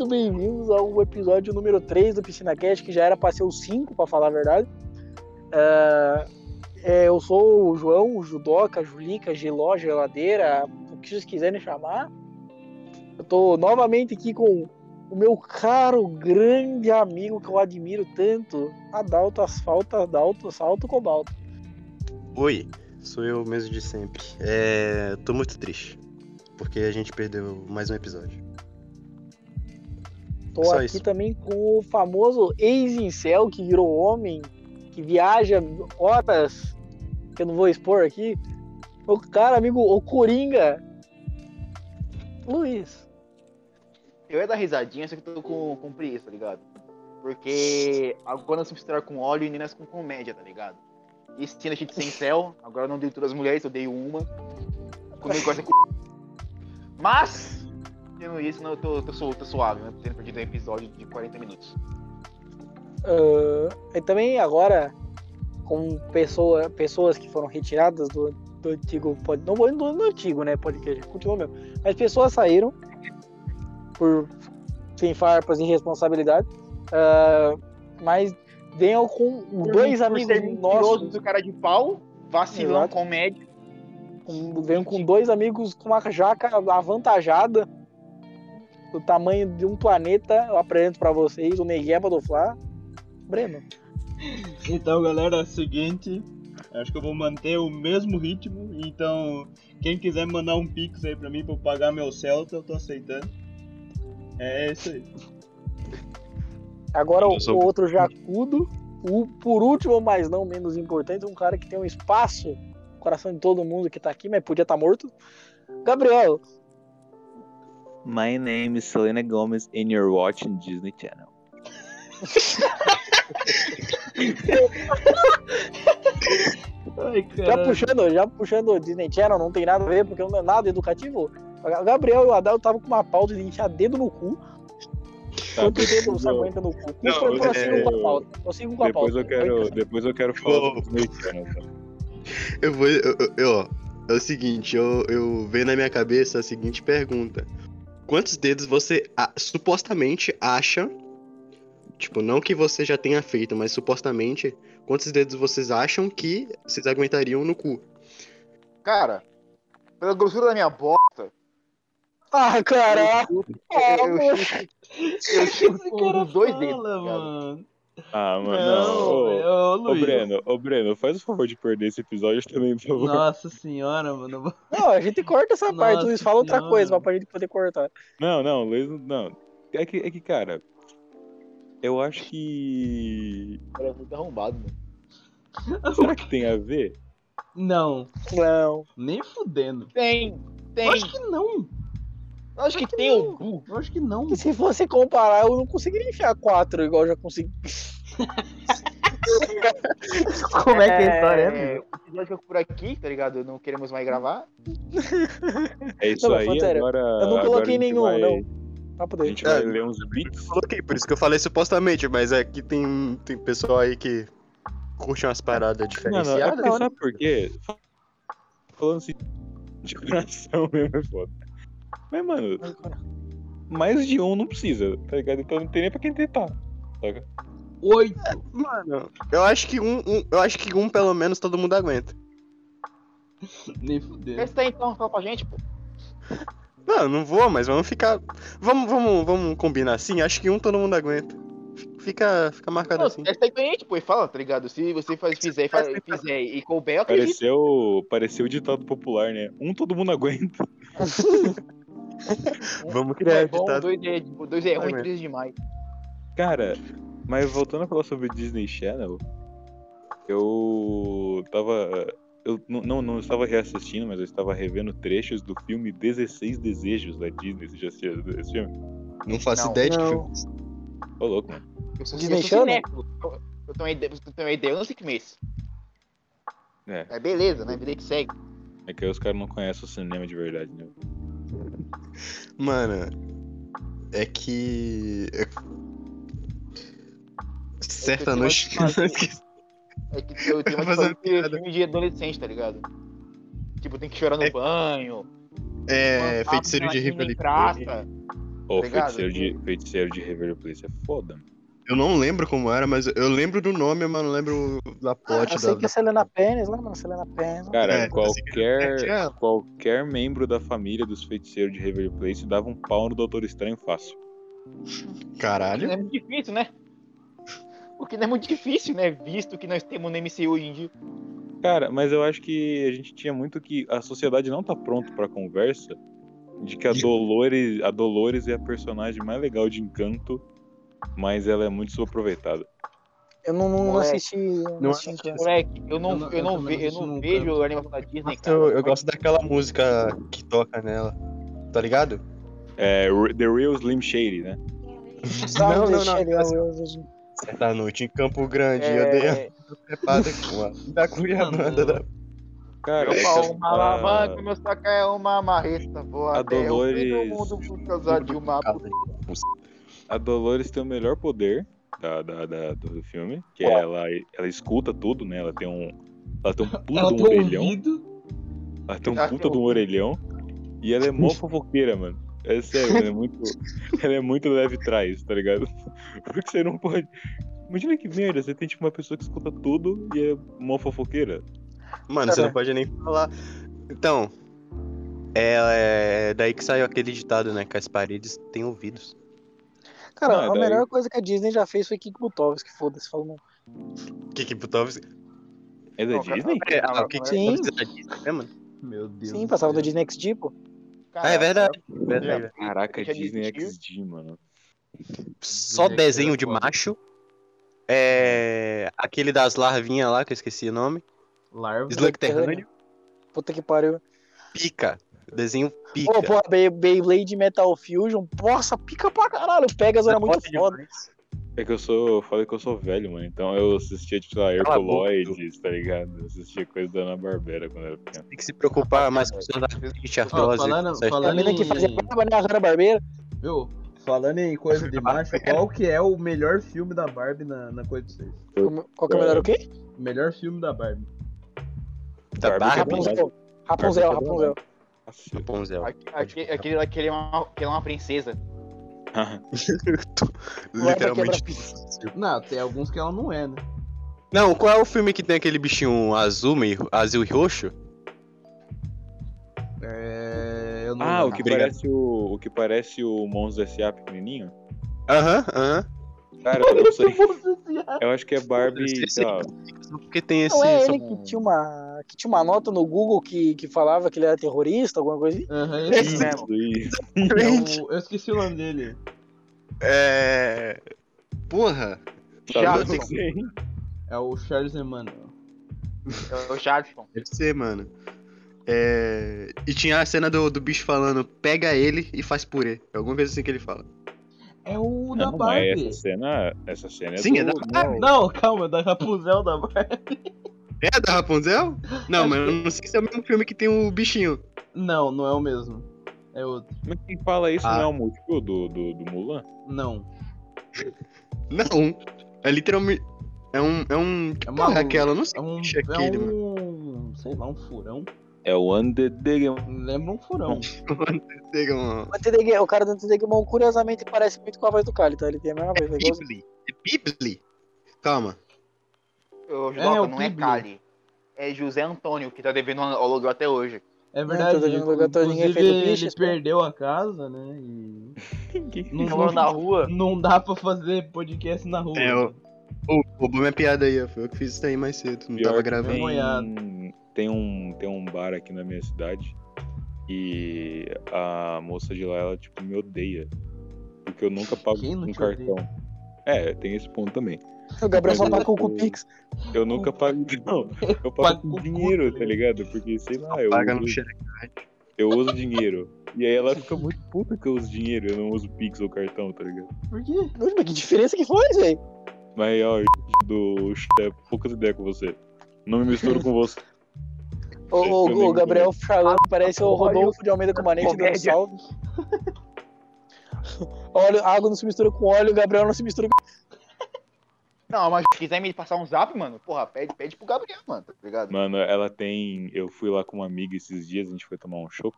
muito bem-vindos ao episódio número 3 do Piscina Cast, que já era para ser o 5, para falar a verdade. É, é, eu sou o João, o Judoca, Julica, Giló, Geladeira, o que vocês quiserem chamar. Eu tô novamente aqui com o meu caro, grande amigo que eu admiro tanto, Adalto Asfalto, Adalto Salto Cobalto. Oi, sou eu mesmo de sempre. É, tô muito triste, porque a gente perdeu mais um episódio. Tô Só aqui isso. também com o famoso ex-incel que virou homem, que viaja horas, que eu não vou expor aqui. O cara, amigo, o Coringa. Luiz. Eu ia dar risadinha, só que eu tô com, com preguiça, tá ligado? Porque agora se misturar com óleo e meninas com comédia, tá ligado? E tinha gente sem céu, agora eu não dei todas as mulheres, eu dei uma. Comigo gosta com. Mas, tendo isso, não, eu tô, tô, tô suave, né? Tendo perdido um episódio de 40 minutos. Ah, e também agora, com pessoa, pessoas que foram retiradas do, do antigo pod, não vou do, do antigo, né, podcast, continua mesmo. Mas pessoas saíram por sem farpas e responsabilidade. ah, mas venham com dois Por amigos ser mentiroso nossos, do cara de pau, vacilão, Exato. comédia. com, venham com dois amigos com uma jaca avantajada do tamanho de um planeta. Eu apresento pra vocês o Negueba do Fla. Breno. Então, galera, é o seguinte. Acho que eu vou manter o mesmo ritmo. Então, quem quiser mandar um pix aí pra mim pra eu pagar meu Celta, eu tô aceitando. É isso aí. Agora o, sou- o outro jacudo. O, por último, mas não menos importante, um cara que tem um espaço no coração de todo mundo que tá aqui, mas podia estar morto. Gabriel. My name is Selena Gomez and you're watching Disney Channel. Ai, Já puxando, já puxando o Disney Channel, não tem nada a ver, porque não é nada educativo. O Gabriel e o Adel estavam com uma pauta de enfiar dedo no cu. Tá, Quanto dedo você não. aguenta no cu? Não, Pro- prossigam é- com a pauta. Com a Depois pauta. eu quero, depois eu quero falar do Disney Channel. tá? Eu vou. Eu, eu- eu- é o seguinte, eu, eu veio na minha cabeça a seguinte pergunta. Quantos dedos você a- supostamente acha? Tipo, não que você já tenha feito, mas supostamente, quantos dedos vocês acham que vocês aguentariam no cu? Cara, pela grossura da minha bosta, Ah, cara. eu, eu, eu, eu chuto com os dois dedos. fala, tá ligado? mano. Ah, mano, não. Não, Ô, ô. Breno, ô, Breno, faz o favor de perder esse episódio também, por favor. Nossa senhora, mano. Não, a gente corta essa parte. Nossa Luiz, fala outra coisa pra gente poder cortar. Não, não, Luiz, não. É que, é que, cara, eu acho que. Cara, é muito arrombado, mano. Será que tem a ver? Não, Não. nem fudendo. Tem, tem. Eu acho que não. Eu acho que tem o cu. Eu acho que não. E se fosse comparar, eu não conseguiria enfiar quatro igual eu já consegui. Como é que é a história, é? O episódio fica por aqui, tá ligado? Não queremos mais gravar. É isso Não, aí, sério, agora. Eu não coloquei nenhum, vai- não. A gente vai É. ler uns beats. Coloquei, por isso que eu falei supostamente, mas é que tem, tem pessoal aí que curte umas paradas Não, não, é diferenciadas. porque sabe por quê? Falando assim, de coração mesmo é foda. Mas, mano, mais de um não precisa, tá ligado? Então não tem nem pra quem tentar. Saca? Oito. Mano, eu acho que um, um- eu acho que um pelo menos todo mundo aguenta. Nem fudendo. Testa aí então, fala pra gente, pô. Não, não vou, mas vamos ficar. Vamos, vamos, vamos combinar assim. Acho que um todo mundo aguenta. Fica, fica marcado Não, assim. testa aí pra gente, pô, e fala, tá ligado? Se você faz, fizer, faz, fizer e couber, eu acredito. Pareceu, pareceu o ditado popular, né? Um todo mundo aguenta. Vamos Um criar é bom, ditado. dois é, dois é ruim, três é demais. Cara, mas voltando a falar sobre Disney Channel, eu tava. Eu não, não, estava reassistindo, mas eu estava revendo trechos do filme 16 Desejos da Disney. Você já assistiu esse filme? Não faço Não, ideia de não. filmes. Ô, louco, mano. Eu sou, Disney eu Channel? Eu, eu tenho uma ideia, uma ideia, eu não sei que mês. É, É beleza, né? Vida que segue. é que aí os caras não conhecem o cinema de verdade, né? Mano, é que. é- Certa tenho noite. É que eu tenho uma Fazer uma de filme de adolescente, tá ligado? Tipo, tem que chorar no É- banho. É, uma- feiticeiro de Rivali. praça. Ô, feiticeiro de, feiticeiro de Reverter Place é foda. mano. Eu não lembro como era, mas eu lembro do nome, mas não lembro da Ah, plot eu sei da. que é Selena Pérez, lembra? Selena Pérez. Cara, É, qualquer, é. qualquer membro da família dos feiticeiros de Reverter Place dava um pau no Doutor Estranho fácil. Caralho. é muito difícil, né? O que não é muito difícil, né? Visto que nós temos no MCU hoje em dia. Cara, mas eu acho que a gente tinha muito que. A sociedade não tá pronta pra conversa de que a Dolores, a Dolores é a personagem mais legal de encanto, mas ela é muito subaproveitada. Eu não, não Moleque, assisti. Não assisti. Moleque, eu não, Eu não- eu eu ve- eu não vejo a animação da Disney, cara. eu, eu gosto daquela música que toca nela. Tá ligado? É The Real Slim Shady, né? Não, não, não, eu- eu- Certa noite em Campo Grande, eu dei a É, trepada com a da Cuiabanda da. Cara, é pau que é uma alavanca, meu saco é uma marreta. Vou a até o fim Dolores- do mundo por causa de uma. A Dolores tem o melhor poder da, da- da- do filme, que é ela, ela escuta tudo, né? Ela tem um. Ela tem um puta de um tem orelhão. ouvido. Ela tem um puta de um um- orelhão. E ela é mó fofoqueira, mano. É sério, ela é muito. Ela é muito leve trás, tá ligado? Porque você não pode. Imagina que merda, você tem tipo uma pessoa que escuta tudo e é mó fofoqueira. Mano, você não pode nem falar. Então. É, é daí que saiu aquele ditado, né? Que as paredes têm ouvidos. Cara, Não, é a daí- melhor coisa que a Disney já fez foi Kik Butovski, foda-se, falou não. Que que Butovski? É da Não, cara, Disney? É, ah, o Sim. Butovski é da Disney, né, mano? Meu Deus. Sim, passava do Disney XD, pô. Ah, é verdade. verdade. Já- Caraca, Disney? XD, mano. Só Disney desenho era de macho. É. Aquele das larvinhas lá, que eu esqueci o nome. Larva. Slug Terrâneo. Puta que pariu. Pica. Desenho pica. Ô, porra, Bey- Beyblade Metal Fusion, nossa, pica pra caralho. O Pegasus era muito foda. É que eu sou. Eu falei que eu sou velho, mano. Então eu assistia, tipo, sei lá, Herculoides, tá ligado? Eu assistia coisa da Ana Barbera quando eu era pequeno. Tem que se preocupar mais com os seus artistas, falando- falando- mina que fazia em- barba na Hanna Barbeira. Viu? Falando em coisa de macho, qual que é o melhor filme da Barbie na, na coisa de vocês? Qual que é o melhor o quê? Melhor filme da Barbie. Da Barbie Barbie? Rapunzel. Rapunzel, Barbie Rapunzel. Rapunzel. Aquele lá que ele é uma, é uma princesa. Literalmente. Não, tem alguns que ela não é, né? Não, qual é o filme que tem aquele bichinho azul, meio azul e roxo? É. Eu não Ah, o lembro. que Obrigado. parece o. O que parece o Monstro S.A. pequenininho? Aham, aham. Cara, eu não sei. Eu acho que é Barbie. Sei lá, Porque tem esse. Não é só- ele que tinha uma, que tinha uma nota no Google que, que falava que ele era terrorista, alguma coisa assim? Aham, Esse esse mesmo. é o- Eu esqueci o nome dele. É. Porra. Sim. É o Charles Emmanuel. É o Jackson. Deve ser, mano. É... E tinha a cena do, do bicho falando, pega ele e faz purê. É alguma coisa assim que ele fala. É o da Não, mas Barbie. essa cena. Essa cena é Sim, é do, da não, Não, calma, é da Rapunzel da Barbie. É da Rapunzel? Não, mas eu não sei se é o mesmo filme que tem o bichinho. Não, não é o mesmo. É outro. Mas quem fala isso Ah. não é o múltiplo do, do, do Mulan? Não. Não. É literalmente. É um. É um. Que É porra é uma- aquela? Eu não sei É um. que bicho é aquele, é mano. um. Sei lá, um furão. É o Underdeg. Lembra um furão. Um. O, cara do Antidegmon, curiosamente, parece muito com a voz do Kali, tá? Ele tem a mesma voz. É igualzinho. Bibli. É Bibli? Calma. O É, o não é. Cali. É José Antônio, que tá devendo um aluguel até hoje. É Não, verdade. lugar, tô- ninguém Inclusive, o ele piche, pô. perdeu a casa, né? E. Não, Jogando não, na rua. não dá pra fazer podcast na rua. É, o- Ô, roubou minha piada aí, ó. Foi eu que fiz isso aí mais cedo. Não tava gravando. Tem, tem, um, tem um bar aqui na minha cidade e a moça de lá, ela, tipo, me odeia. Porque eu nunca pago te cartão. É, tem esse ponto também. O Gabriel só tá com o eu- Pix. Eu nunca pago. Não, eu Paga pago com com dinheiro, tá ligado? Porque, sei lá, eu Paga no uso, cheque. eu uso dinheiro. E aí ela fica muito puta que eu uso dinheiro, eu não uso Pix ou cartão, tá ligado? Por quê? Mas que diferença que foi, velho? Mas, ó, do é poucas ideias com você. Não me misturo com você. O, o- Eu o lembro Gabriel falando parece o Rodolfo de Almeida Comanete dando Comédia. salve. Óleo, água não se mistura com óleo, o Gabriel não se mistura com. Não, mas se quiser me passar um zap, mano, porra, pede, pede pro Gabriel, mano, tá ligado? Mano, ela tem. Eu fui lá com uma amiga esses dias, a gente foi tomar um chopp.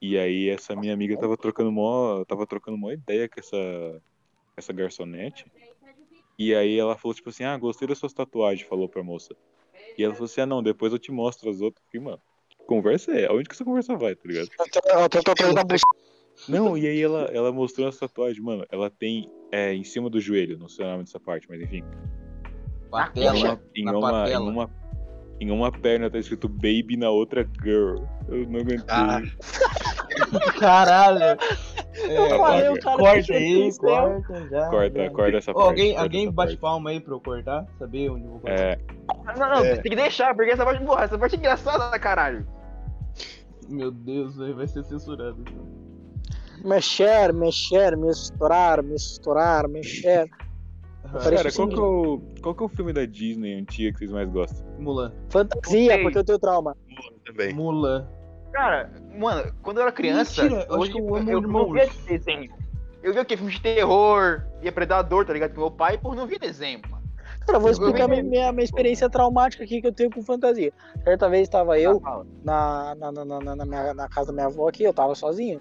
E aí essa minha amiga tava trocando mó, tava trocando mó ideia com essa essa garçonete. E aí ela falou tipo assim: "Ah, gostei das suas tatuagens", falou pra moça. E ela falou assim: "Ah, não, depois eu te mostro as outras". Fiquei, mano, que conversa é? Aonde que essa conversa vai, tá ligado? Ela tem tatuagem na buceta. Não, e aí ela, ela mostrou as tatuagens, mano. Ela tem é, em cima do joelho, não sei o nome dessa parte, mas enfim. Patela. Em uma, em na uma, em uma, em uma perna tá escrito baby, na outra girl. Eu não aguentei. Ah, Caralho. Eu É, falei, o cara corta aí, corta já. corta, já. corta essa Ô, parte. alguém corta alguém essa bate parte. palma aí pra eu cortar? Saber onde eu vou cortar? É, Não, não, É. tem que deixar, porque essa parte, porra, essa parte é engraçada, caralho. Meu Deus, aí vai ser censurado. então. Mexer, mexer, misturar, misturar, mexer. Cara, assim, qual que, é o, qual que é o filme da Disney antiga que vocês mais gostam? Mulan. Fantasia, porque eu tenho trauma. também. Mulan. Cara, mano, quando eu era criança, Mentira, eu acho hoje que eu amo eu Irmãos. não via desenho. Eu via o que? Filme de terror, via Predador, tá ligado? Com meu pai, por não via desenho, mano. Cara, eu vou Eu explicar vi- minha, minha, minha experiência traumática aqui que eu tenho com fantasia. Certa vez estava eu Fala. na, na, na, na, na minha- na casa da minha avó aqui, eu tava sozinho.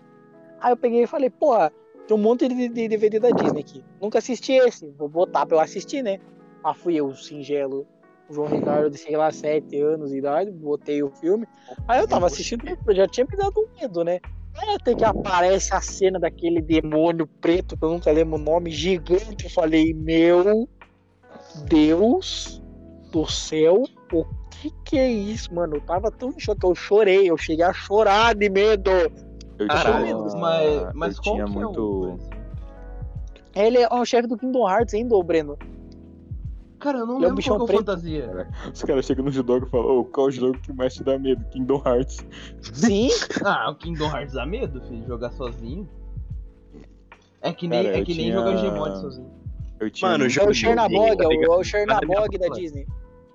Aí eu peguei e falei, porra, tem um monte de, de DVD da Disney aqui. Nunca assisti esse, vou botar pra eu assistir, né? Ah, fui eu, singelo, João Ricardo de, sei lá, 7 anos de idade, botei o filme. Aí eu tava assistindo, já tinha me dado um medo, né? Aí até que aparece a cena daquele demônio preto, que eu nunca lembro o nome, gigante. Eu falei, meu Deus do céu, o que que é isso, mano? Eu tava tão em choque, eu chorei, eu cheguei a chorar de medo. Eu Caralho. tinha, Mas, mas eu qual tinha que é muito. o... Ele é o chefe do Kingdom Hearts ainda, ô Breno. Cara, eu não Ele é um lembro bichão qual que é o preto. fantasia. Os caras chegam no jogo e falam, ô, qual o jogo que mais te dá medo? Kingdom Hearts. Sim, Ah, o Kingdom Hearts dá medo, filho, jogar sozinho. É que nem, Cara, é que nem tinha- jogar Gmod sozinho. Eu tinha Mano, muito é o jogo- Chernabog, é o, é o Chernabog da Disney.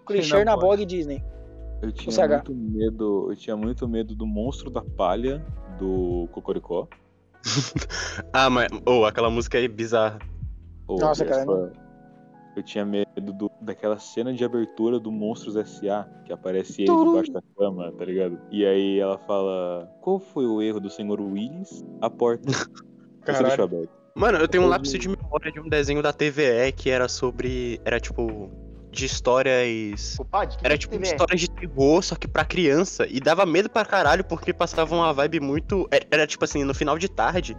Chernabog. Chernabog Disney. Eu O tinha muito medo. Eu tinha muito medo do monstro da palha do Cocoricó. Ah, mas. Ô, aquela música aí bizarra. Ou Nossa, cara, Eu tinha medo do- daquela cena de abertura do Monstros S.A. que aparece ele debaixo da cama, tá ligado? E aí ela fala: Qual foi o erro do senhor Willis? A porta. Você Caralho. deixou aberto. Mano, eu tenho um lápis de memória de um desenho da TVE que era sobre. Era tipo. De histórias. Que Era tipo teve histórias de terror, só que pra criança. E dava medo pra caralho, porque passava uma vibe muito. Era, era, tipo assim, no final de tarde.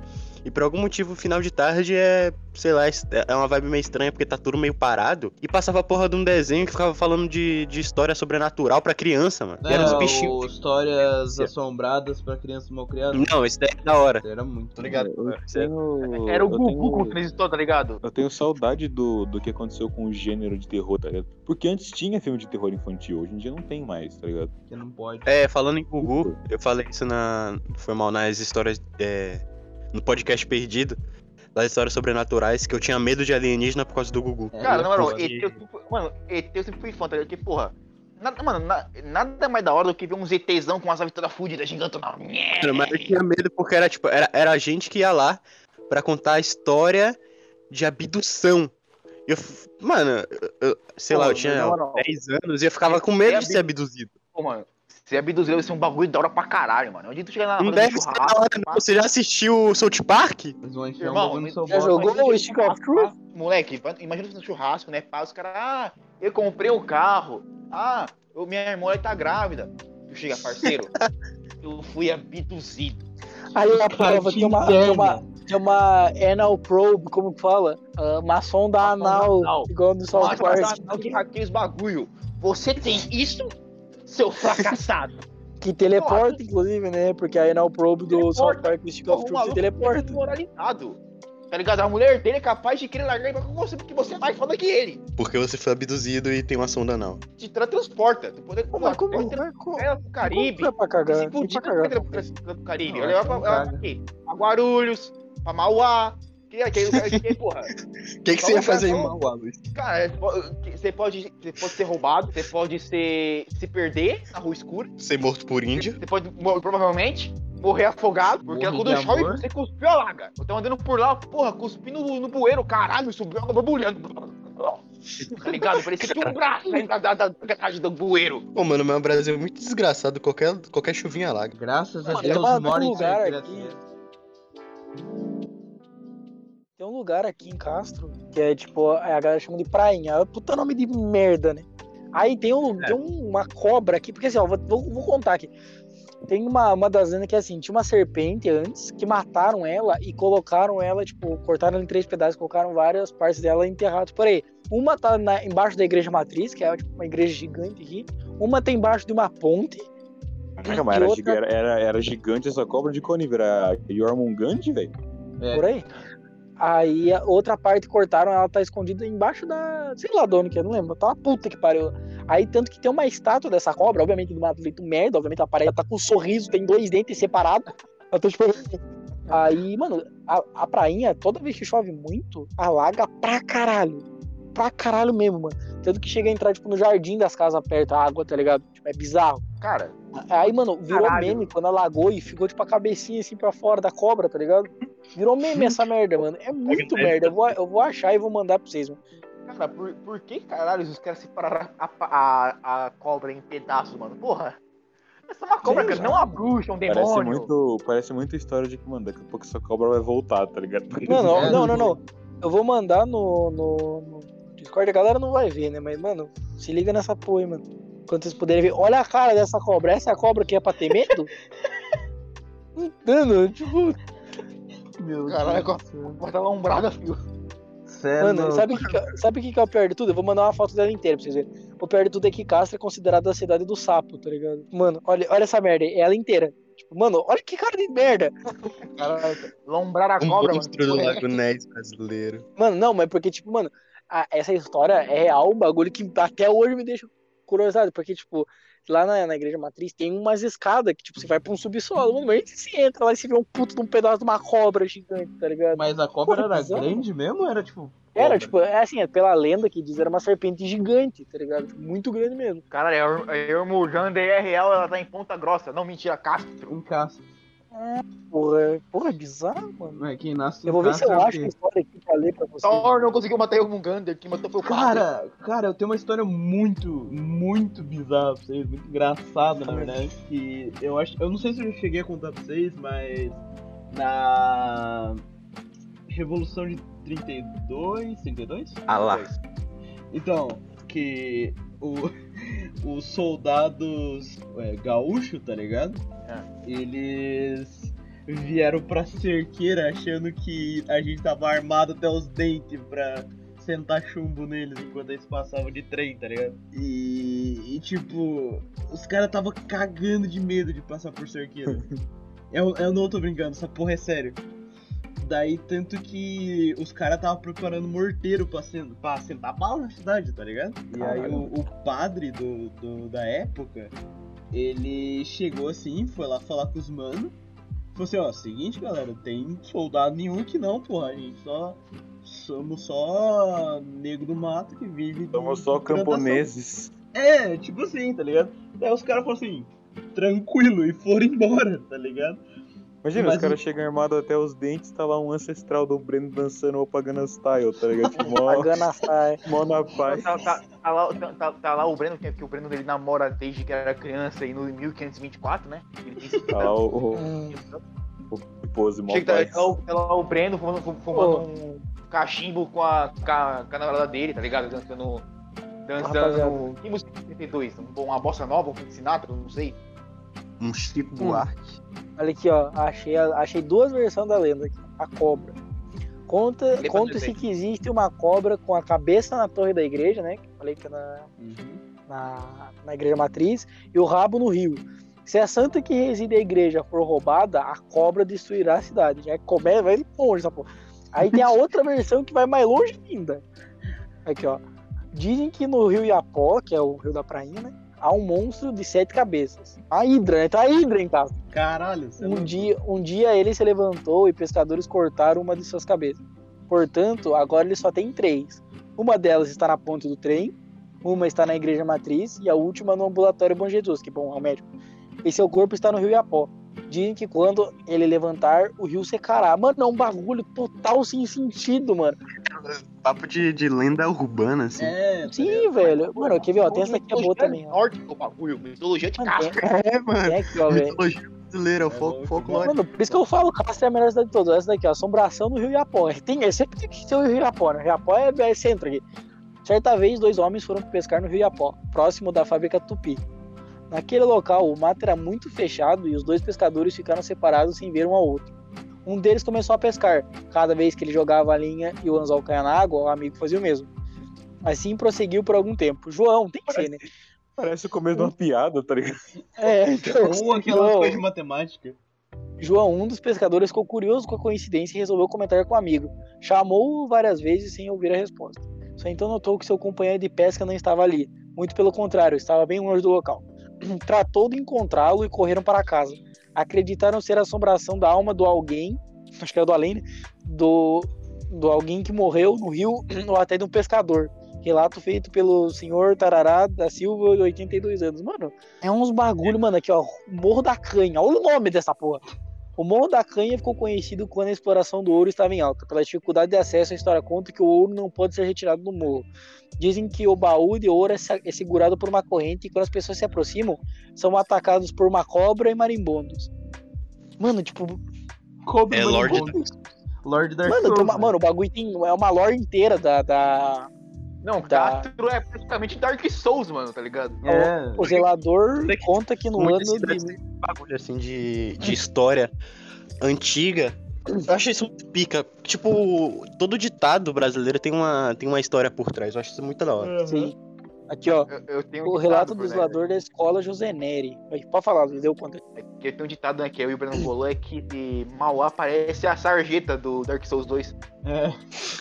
E por algum motivo, o final de tarde é. Sei lá, é uma vibe meio estranha, porque tá tudo meio parado. E passava a porra de um desenho que ficava falando de, de história sobrenatural pra criança, mano. E era uns Era bichinhos. o Histórias assombradas pra crianças mal criadas. Não, esse daí é da hora. Era muito. Tô ligado. Tenho- Era o Gugu tenho- com três histórias, tá ligado? Eu tenho saudade do, do que aconteceu com o gênero de terror, tá ligado? Porque antes tinha filme de terror infantil, hoje em dia não tem mais, tá ligado? Que não pode. É, falando em Gugu, eu falei isso na. Foi mal nas histórias. é, no podcast perdido. Das histórias sobrenaturais, que eu tinha medo de alienígena por causa do Gugu. É, Cara, na moral. ET, eu sempre fui- mano, ET eu sempre fui fã, tá ligado? Porque, porra, nada, mano, na- nada mais da hora do que ver um ZTzão com as aves todas fudidas, gigantona. Mas eu tinha medo porque era tipo, era, era a gente que ia lá pra contar a história de abdução. Eu, mano, eu- eu- sei Pô, lá, eu tinha na moral, 10 anos e eu ficava com medo de ser abduzido. Pô, mano, ser abduzido deve ser um bagulho da hora pra caralho, mano. Onde tu chega na Não deve ser da hora, não. Você já assistiu o South Park? Um Irmão, seu já jogou o Stick of Truth? Moleque, imagina você no churrasco, né? Pá, os caras, ah, eu comprei o carro. Ah, eu- minha irmã tá grávida. Tu chega, parceiro, eu fui abduzido. Aí a prova tem uma, tem uma, tem uma anal probe, como que fala? Uma sonda Uma sonda anal, anal. igual no South Park. os bagulho. Você tem isso, seu fracassado? Que teleporta, inclusive, né? Porque a anal probe do. South Park do Stick of O Truth maluco teleporta. desmoralizado. Tá ligado? A mulher dele é capaz de querer largar com você porque você é mais foda que ele. Porque você foi abduzido e tem uma sonda anal. Te teletransporta. Tu pode Como, como, ela como, como, ela pro Caribe. como pra cagar? Se fudir, pra não vai cagar? pro Caribe. Não, Ela levar não pra, pra? Pra Guarulhos, pra Mauá. Que, que, que, que, porra. O que, que você ia Vamos fazer em Mauá, Luiz? Cara, você pode, você pode ser roubado, você pode ser, se perder na rua escura. Ser morto por índio? Você pode provavelmente morrer afogado, porque Morre quando de chove amor. você cuspiu a laga. Eu tava andando por lá, porra, cuspi no, no bueiro, caralho, subiu água borbulhando. tá ligado? Parecia que um braço da, da, da, da, do bueiro. Pô, mano, mas o Brasil é muito desgraçado. Qualquer, qualquer chuvinha lá. Graças a Mano, Deus, tem um mora em lugar aqui. Tem um lugar aqui em Castro que é tipo, a galera chama de prainha. É Puta nome de merda, né? Aí tem, um, tem uma cobra aqui, porque assim, ó, vou, vou- vou contar aqui. Tem uma, uma das lendas que é assim, tinha uma serpente antes que mataram ela e colocaram ela, tipo, cortaram ela em três pedaços, colocaram várias partes dela enterradas por aí. Uma tá na- embaixo da igreja matriz, que é tipo, uma igreja gigante aqui. Uma tá embaixo de uma ponte. Caraca, mas era, outra- era, era, era gigante essa cobra de Coniver, a Jormungand, velho. É. por aí. Aí a outra parte cortaram, ela tá escondida embaixo da. Sei lá de onde que é, não lembro. Tá uma puta que pariu. Aí tanto que tem uma estátua dessa cobra, obviamente de um jeito merda, obviamente a parede tá com um sorriso, tem dois dentes separados. Eu tô tipo. Aí, mano, a, a prainha, toda vez que chove muito, alaga pra caralho. Pra caralho mesmo, mano. Tanto que chega a entrar, tipo, no jardim das casas perto, a água, tá ligado? Tipo, é bizarro. Cara, Aí, mano, virou Caralho. meme quando alagou e ficou, tipo, a cabecinha assim pra fora da cobra, tá ligado? Virou meme essa merda, mano. É muito merda. Eu vou, eu vou achar e vou mandar pra vocês, mano. cara, por, por que caralho os caras separaram a, a, a cobra em pedaços, mano? Porra. Essa é uma cobra, Sei cara, não uma bruxa, um Parece demônio. muito, parece muito história de que, mano, daqui a pouco essa cobra vai voltar, tá ligado? Mano, É, não, não, não. Eu vou mandar no, no, no Discord, a galera não vai ver, né? Mas, mano, se liga nessa porra, aí, mano. Quando vocês puderem ver. Olha a cara dessa cobra. Essa é a cobra que é pra ter medo? Mano, tipo. Meu Caralho. Bota lá um brada, filho. É Mano, sabe o que, é- sabe o que, que é o pior de tudo? Eu vou mandar uma foto dela inteira pra vocês verem. O pior de tudo é que Castro é considerada a cidade do sapo, tá ligado? Mano, olha, olha essa merda, é ela inteira. Tipo, mano, olha que cara de merda. Caralho, lombrar a Um cobra, monstro do mano. Lago Ness brasileiro. Mano, não, mas porque, tipo, mano, a- essa história é real, um bagulho que até hoje me deixa curiosidade, porque, tipo, lá na, na igreja matriz tem umas escadas que, tipo, você vai pra um subsolo, mano, mas você entra lá e você vê um puto de um pedaço de uma cobra gigante, tá ligado? Mas a cobra Porra, era bizarro. grande mesmo era tipo. Era, cobra? tipo, é assim, é pela lenda que diz, era uma serpente gigante, tá ligado? Tipo, muito grande mesmo. Caralho, a Ermujanda é real, ela tá em Ponta Grossa. Não, mentira, Castro. Um caço. Porra, é- porra, bizarro, mano. Mas quem nasce Eu vou ver se eu é acho a história aqui pra ler pra vocês. Thor não conseguiu matar Ermungandr, quem matou foi o padre. Cara, cara, eu tenho uma história muito, muito bizarra pra vocês, muito engraçada, na verdade, que eu acho, eu não sei se eu já cheguei a contar pra vocês, mas na Revolução de 32, 32? Ah lá. Então, que o, os soldados é, gaúchos, tá ligado? Eles vieram pra cerqueira achando que a gente tava armado até os dentes pra sentar chumbo neles enquanto eles passavam de trem, tá ligado? E, e, tipo, os caras tava cagando de medo de passar por cerqueira. eu, eu não tô brincando, essa porra é sério. Daí, tanto que os caras tava preparando morteiro pra, sen pra sentar bala na cidade, tá ligado? E aí o, o padre do, do- da época, ele chegou assim, foi lá falar com os manos. Falou assim, ó, seguinte galera, tem soldado nenhum aqui não, porra. A gente só. Somos só nego do mato que vive. Somos só plantação." camponeses. É, tipo assim, tá ligado? Daí os caras falaram assim, tranquilo, e foram embora, tá ligado? Imagina, Mas os caras chegam armados até os dentes, tá lá um ancestral do Breno dançando o Pagana Style, tá ligado? Tipo, mó, Pagana sai. mó na paz. Tá, tá- tá lá, tá- tá- tá lá o Breno, que, que o Breno ele namora desde que era criança e no 1524, né? Ele tem esse Tá lá o, o, Hum. o pose mó Chega tá, paz. tá lá o- tá lá o Breno fumando, fumando um cachimbo com a, com, a, com a namorada dele, tá ligado? Dançando. Dançando. Rapaziada. Que música de 72? Um- Uma bossa nova, um Sinatra, não sei. Um Chico Buarque. Olha aqui, ó. Achei, achei duas versões da lenda aqui. A cobra. Conta, conta-se que existe uma cobra com a cabeça na torre da igreja, né? Falei que é na, na, na igreja matriz, e o rabo no rio. Se a santa que reside a igreja for roubada, a cobra destruirá a cidade. Já começa, vai longe essa porra. Aí tem a outra versão que vai mais longe ainda. Aqui, ó. Dizem que no rio Iapó, que é o rio da prainha, né? Há um monstro de sete cabeças. A Hidra, né? Tá a Hidra em casa. Caralho, é Um louco. dia, um dia ele se levantou e pescadores cortaram uma de suas cabeças. Portanto, agora ele só tem três. Uma delas está na ponte do trem, uma está na igreja matriz e a última no ambulatório Bom Jesus, que bom, é o médico. E seu corpo está no rio Iapó. Dizem que quando ele levantar, o rio secará. Mano, é um bagulho total sem sentido, mano. Papo de, de lenda urbana, assim. É, tá Sim, ligado? velho. Mano, quer ver, ó, tem essa aqui é boa também, ó. Do bagulho, mitologia de Castro. É, mano. Tem aqui, ó, velho. Mitologia brasileira, o É fol- louco, folclore. Mano, por isso que eu falo, Castro é a melhor cidade de todas. Essa daqui, ó, assombração no Rio Iapó. Tem, é, sempre tem que ter o Rio Iapó, né? Iapó é, é centro aqui. Certa vez, dois homens foram pescar no Rio Iapó, próximo da fábrica Tupi. Naquele local, o mato era muito fechado e os dois pescadores ficaram separados sem ver um ao outro. Um deles começou a pescar. Cada vez que ele jogava a linha e o anzol caía na água, o amigo fazia o mesmo. Assim prosseguiu por algum tempo. João, tem que ser, né? Parece o começo de uma piada, tá ligado? É, então. Ou aquela João, coisa de matemática. João, um dos pescadores, ficou curioso com a coincidência e resolveu comentar com o amigo. Chamou-o várias vezes sem ouvir a resposta. Só então notou que seu companheiro de pesca não estava ali. Muito pelo contrário, estava bem longe do local. Tratou de encontrá-lo e correram para casa. Acreditaram ser a assombração da alma do alguém, acho que era do além, né? do, do alguém que morreu no rio ou até de um pescador. Relato feito pelo senhor Tarará da Silva, de 82 anos. Mano, é uns bagulho, mano, aqui, ó. Morro da Canha. Olha o nome dessa porra. O Morro da Canha ficou conhecido quando a exploração do ouro estava em alta. Pela dificuldade de acesso, a história conta que o ouro não pode ser retirado do morro. Dizem que o baú de ouro é é segurado por uma corrente e quando as pessoas se aproximam, são atacados por uma cobra e marimbondos. Mano, tipo, Cobre É Lorde Marimbondo. Lorde Dark mano, Souls, uma- né? mano, o bagulho tem é uma lore inteira da, da Não, Tá. Castro é praticamente Dark Souls, mano, tá ligado? É. o zelador que- conta que no ano de bagulho assim de, de história antiga. Eu acho isso muito pica. Tipo, todo ditado brasileiro tem uma, tem uma história por trás. Eu acho isso muito da hora. Sim. Aqui, ó. Eu, eu tenho O relato do zelador da escola José Neri. Aí, Pode falar, deu conta. é Que eu tenho um ditado né, que eu e o Breno bolou é que de Mauá parece a sarjeta do Dark Souls 2. É.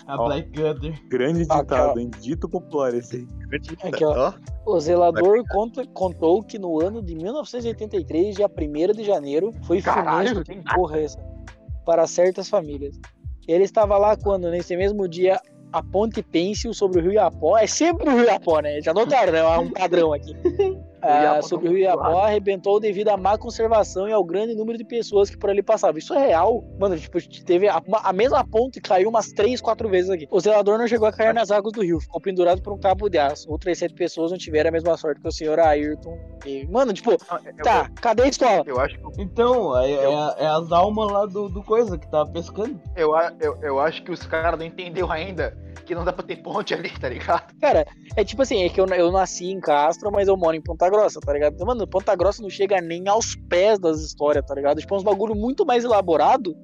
A Ó. Black Gunner. Grande Aqui, ditado, hein? Dito popular esse aí. Aqui, ó. O zelador conta- contou que no ano de 1983, dia 1 de janeiro, foi Caralho, funesto porra é essa, para certas famílias. Ele estava lá quando, nesse mesmo dia, a ponte pêncil sobre o rio Iapó, é sempre o rio Iapó, né? Já notaram, né? É um padrão aqui. Ah, sobre tá o rio Iapó arrebentou devido à má conservação e ao grande número de pessoas que por ali passavam. Isso é real. Mano, tipo, teve a, a mesma ponte caiu umas 3, 4 vezes aqui. O zelador não chegou a cair nas águas do rio, ficou pendurado por um cabo de aço. Outras sete pessoas não tiveram a mesma sorte que o senhor Ayrton. teve. Mano, tipo, Eu- tá, cadê a escola? Eu, acho que Então, é, é, é as almas lá do, do coisa que tava pescando. eu, eu, eu acho que os caras não entenderam ainda que não dá pra ter ponte ali, tá ligado? Cara, é tipo assim, é que eu, eu nasci em Castro, mas eu moro em Ponta Grossa, tá ligado? Mano, Ponta Grossa não chega nem aos pés das histórias, tá ligado? Tipo, é uns bagulho muito mais elaborado.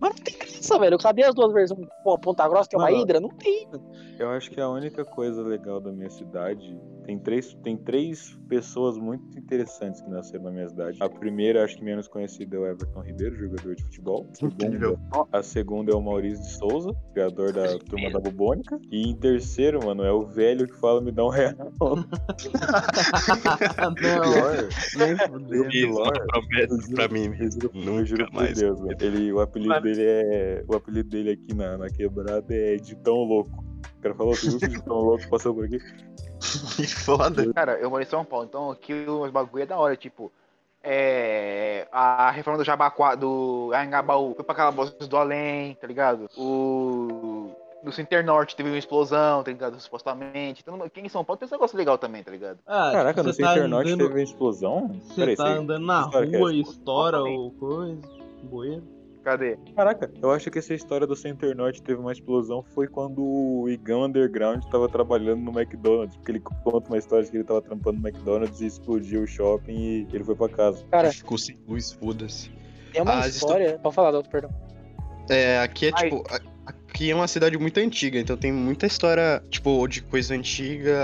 Mas não tem graça, velho. Cadê as duas versões? Pô, Ponta Grossa que é uma Mano. hidra? Não tem, mano. Eu acho que a única coisa legal da minha cidade tem três, tem três pessoas muito interessantes que nasceram na minha cidade. A primeira, acho que menos conhecida, é o Everton Ribeiro, jogador de futebol. Segunda, a segunda é o Maurício de Souza, criador da turma da Bubônica. E em terceiro, mano, é o velho que fala me dá um real. não, nem uma promessa pra mim. Eu Nunca juro por. Deus, mano. Ele, o apelido dele é. O apelido dele aqui na, na quebrada é de tão louco. O cara falou que o de tão louco passou por aqui. Que foda. Cara, eu moro em São Paulo, então aqui os bagulho é da hora, tipo. É. A reforma do Jabaquá, do Anhangabaú, foi pra aquela bosta do além, tá ligado? O. No Center Norte teve uma explosão, tá ligado? Supostamente. Então, aqui em São Paulo tem esse negócio legal também, tá ligado? Ah, Caraca, no você tá Center Norte andando, teve uma explosão? Você Peraí, tá você- andando na é rua e estoura ou coisa. Bueiro. Cadê? Caraca, eu acho que essa história do Center Norte teve uma explosão foi quando o Igão Underground tava trabalhando no McDonald's. Porque ele conta uma história de que ele tava trampando no McDonald's e explodiu o shopping e ele foi pra casa. Cara, Ficou sem luz, foda-se. tem uma as história. Pode falar, Doutor, perdão. É, aqui é Ai. tipo. Aqui é uma cidade muito antiga, então tem muita história, tipo, de coisa antiga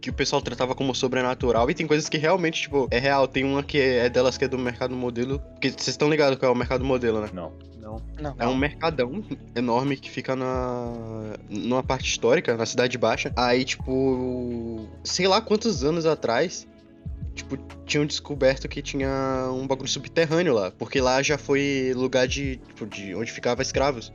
que o pessoal tratava como sobrenatural. E tem coisas que realmente, tipo, é real. Tem uma que é delas que é do mercado modelo. Porque vocês estão ligados qual é o mercado modelo, né? Não. Não. Não. É um mercadão enorme que fica na numa parte histórica, na Cidade Baixa. Aí, tipo, sei lá quantos anos atrás, tipo, tinham descoberto que tinha um bagulho subterrâneo lá, porque lá já foi lugar de, tipo, de onde ficava escravos.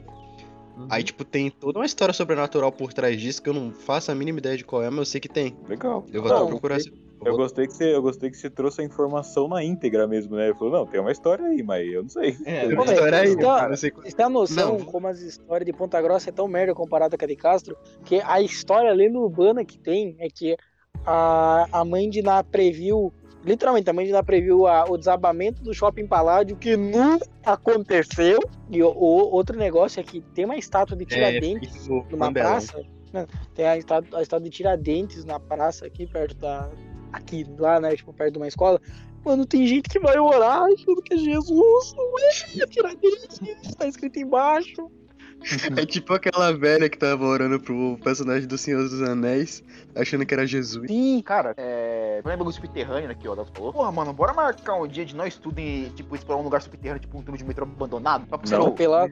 Uhum. Aí, tipo, tem toda uma história sobrenatural por trás disso que eu não faço a mínima ideia de qual é, mas eu sei que tem. Legal. Eu vou Não, até procurar essa Eu gostei, que você, eu gostei que você trouxe a informação na íntegra mesmo, né? Ele falou, não, tem uma história aí, mas eu não sei. É, Pô, velho, História aí, você tem uma- cara, você- Vocês têm a noção Não. como as histórias de Ponta Grossa é tão merda comparada com a de Castro? Que a história lenda urbana que tem é que a, a mãe de Ná previu, literalmente, a mãe de Ná previu a- o desabamento do shopping Paládio, que nunca aconteceu. E o, o- outro negócio é que tem uma estátua de Tiradentes fica no numa praça. né? Tem a estátua, a estátua de Tiradentes na praça aqui perto da. Aqui, lá, né? Tipo, perto de uma escola. Mano, tem gente que vai orar achando que é Jesus, não é Tiradentes, tá escrito embaixo. É tipo aquela velha que tava orando pro personagem do Senhor dos Anéis, achando que era Jesus. Sim, Cara, é. Lembra bagulho subterrâneo aqui, ó. Davi falou. Porra, mano, bora marcar um dia de nós tudo e, tipo, explorar um lugar subterrâneo, tipo um túnel de metrô abandonado. Pra Não. Pela-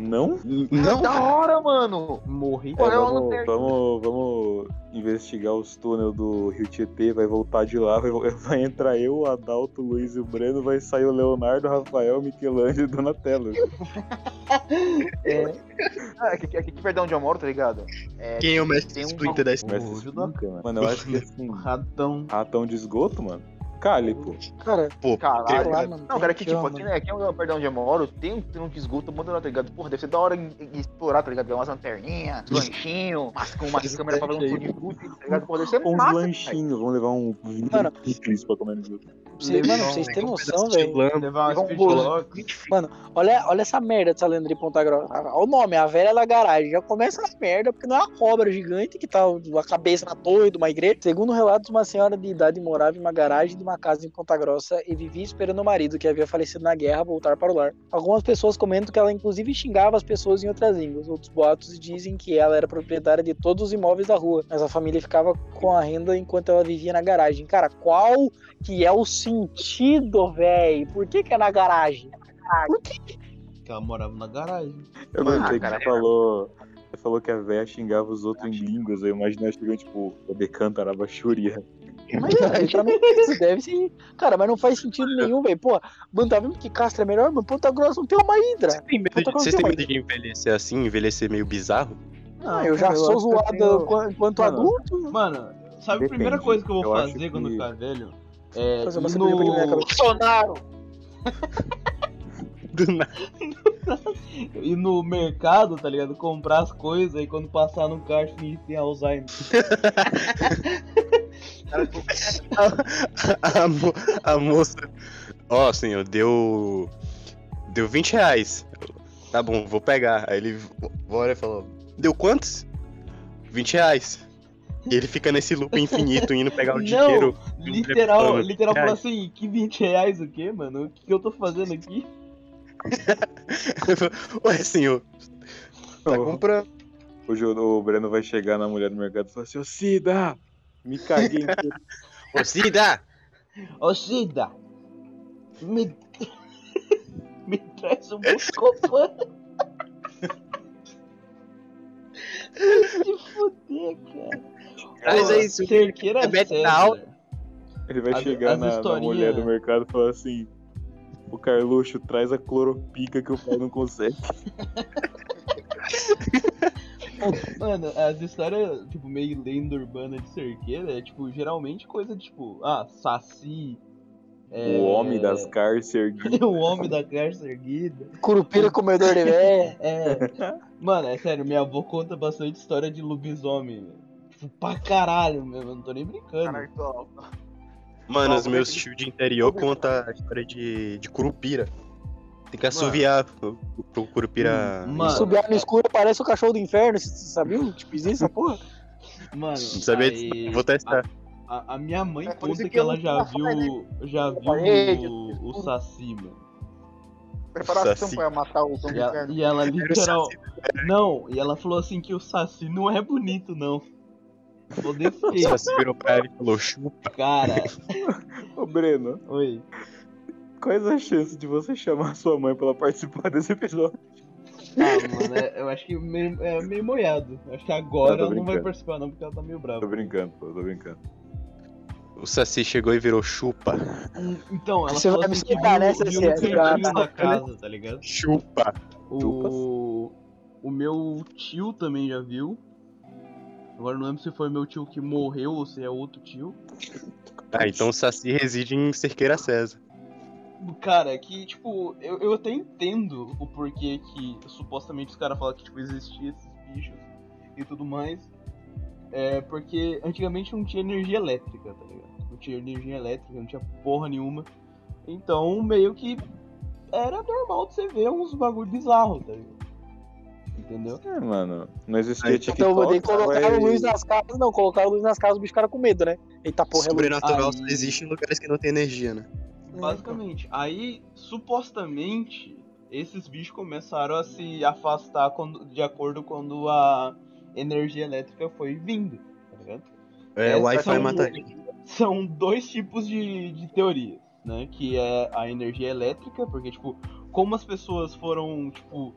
Não? Não, Da hora, mano! Morri. É, Pô, vamos, vamos, vamos investigar os túneis do Rio Tietê, vai voltar de lá, vai, vai entrar eu, o Adalto, o Luiz e o Breno, vai sair o Leonardo, o Rafael, o Michelangelo e o Donatello. Ah, aqui, aqui, aqui perto de onde eu moro, tá ligado? É, quem é o mestre Tem um- Splinter da Começa a Ajuda. explicar, mano. Mano, eu acho que assim, Ratão. ratão de esgoto, mano. Cali, pô. cara, Pô, Caralho. lá, mano. Não, cara, aqui, que tipo, aqui, né, aqui é perto de onde eu moro, tem um, tem um de esgoto abandonado, tá ligado? Porra, deve ser da hora explorar, tá ligado? Ver umas lanterninhas, lanchinho, mas com umas câmeras pra ver um tudo de tá ligado? Porra, deve ser uns massa, lanchinhos, vamos levar um picles pra comer no esgoto. Vocês- mano, Não, vocês um noção, velho. Levar um bolo. Mano, olha, olha essa merda dessa lenda de Ponta Grossa. Olha o nome, a velha da garagem. Já começa na merda, porque não é uma cobra gigante que tá a cabeça na torre de uma igreja. Segundo relatos, uma senhora de idade morava em uma garagem de uma casa em Ponta Grossa e vivia esperando o marido, que havia falecido na guerra, voltar para o lar. Algumas pessoas comentam que ela inclusive xingava as pessoas em outras línguas. Outros boatos dizem que ela era proprietária de todos os imóveis da rua, mas a família ficava com a renda enquanto ela vivia na garagem. Cara, qual que é o sentido, velho? Por que que é na garagem? Por que Que ela morava na garagem. Eu Mano, gostei que cara, você falou. Você falou que a véia xingava os outros em línguas. Eu imaginei chegando, tipo, o decanta arabaxúria. Mas é, isso deve ser. Cara, mas não faz sentido nenhum, velho. Pô, mano, tá vendo que Castro é melhor, mano? Ponta Grossa não tem uma hidra. Vocês têm medo de- Puta Vocês têm coisa medo de envelhecer assim, envelhecer meio bizarro? Ah, eu já eu sou que zoado tenho- Mano, adulto. Mano, sabe a Depende. primeira coisa que eu vou Eu fazer quando que- ficar velho? É Fazer uma no... Bolsonaro! Do nada. ir no mercado, tá ligado? Comprar as coisas e quando passar no caixa fingir que tem Alzheimer. A, a mo- a moça. Ó, senhor, deu. Deu 20 reais. Tá bom, vou pegar. Aí ele olha e falou: Deu quantos? 20 reais. E ele fica nesse loop infinito, indo pegar o Não, dinheiro. Literal, Falando, literal falou reais. assim, que 20 reais o quê, mano? O que eu tô fazendo aqui? Ué, senhor, tá comprando. O, Jo- o Breno vai chegar na mulher do mercado e falar assim: Ô Cida, me caguei. Ô, Cida! Ô Cida, me... me traz um Buscopan. Vai se fuder, cara. Pô, aí, seu Cerqueira é. Ele vai As- chegar as na, na historinhas- mulher do mercado e falar assim: O Carluxo traz a cloropica que o pai não consegue. Mano, as histórias, tipo, meio lenda urbana de cerqueira é, tipo, geralmente coisa de, tipo, ah, saci. é, O homem das cárceres erguidas. o homem da cárcere erguida. Curupira comedor de véia. É. Mano, é sério, minha avó conta bastante história de lobisomem. Tipo, pra caralho mesmo, eu não tô nem brincando. Caralho, tô- Mano, os meus tios de interior contam a história de, de curupira. Tem que assoviar pro, pro curupira. Hum, mano. Subiar no escuro parece o cachorro do inferno, vocês sabiam? Tipo, existe essa porra? Mano, Não sabia disso, aí, não. Vou testar. a, a minha mãe É isso conta que que ela já viu, já viu parede, o, o Saci, mano. Preparação pra matar o São E ela, Inferno. e ela literal. Saci. Não, e ela falou assim que o Saci não é bonito, não. Vou defender. Só se virou pra ela e falou: chupa. Cara, Ô Breno, oi. quais as chances de você chamar sua mãe pra ela participar desse episódio? Ah, mano, é- eu acho que meio, é meio moiado. Acho que agora ela não vai participar, não, porque ela tá meio brava. Tô brincando, pô, tô brincando. O Saci chegou e virou chupa. Então, ela Você falou vai me assim que explicar, viu, né, viu Ah, da casa, tá ligado? Chupa. O, o meu tio também já viu. Agora não lembro se foi meu tio que morreu ou se é outro tio. Ah, então o Saci reside em Cerqueira César. Cara, que, tipo, eu, eu até entendo o porquê que supostamente os caras falam que, tipo, existia esses bichos e tudo mais. É porque antigamente não tinha energia elétrica, tá ligado? Não tinha energia elétrica, não tinha porra nenhuma. Então, meio que era normal de você ver uns bagulho bizarro, tá ligado? Entendeu? É, mano. Não existia Aí, TikTok. Então eu vou ter que colocar o luz nas casas. Não, colocar o luz nas casas, o bicho fica com medo, né? Eita porra, é. Sobrenatural só existe em lugares que não tem energia, né? Basicamente. Aí, supostamente, esses bichos começaram a se afastar quando, de acordo quando a energia elétrica foi vindo, tá ligado? É, o Wi-Fi são- mataria. São dois tipos de, de teorias, né? Que é a energia elétrica, porque, tipo, como as pessoas foram, tipo,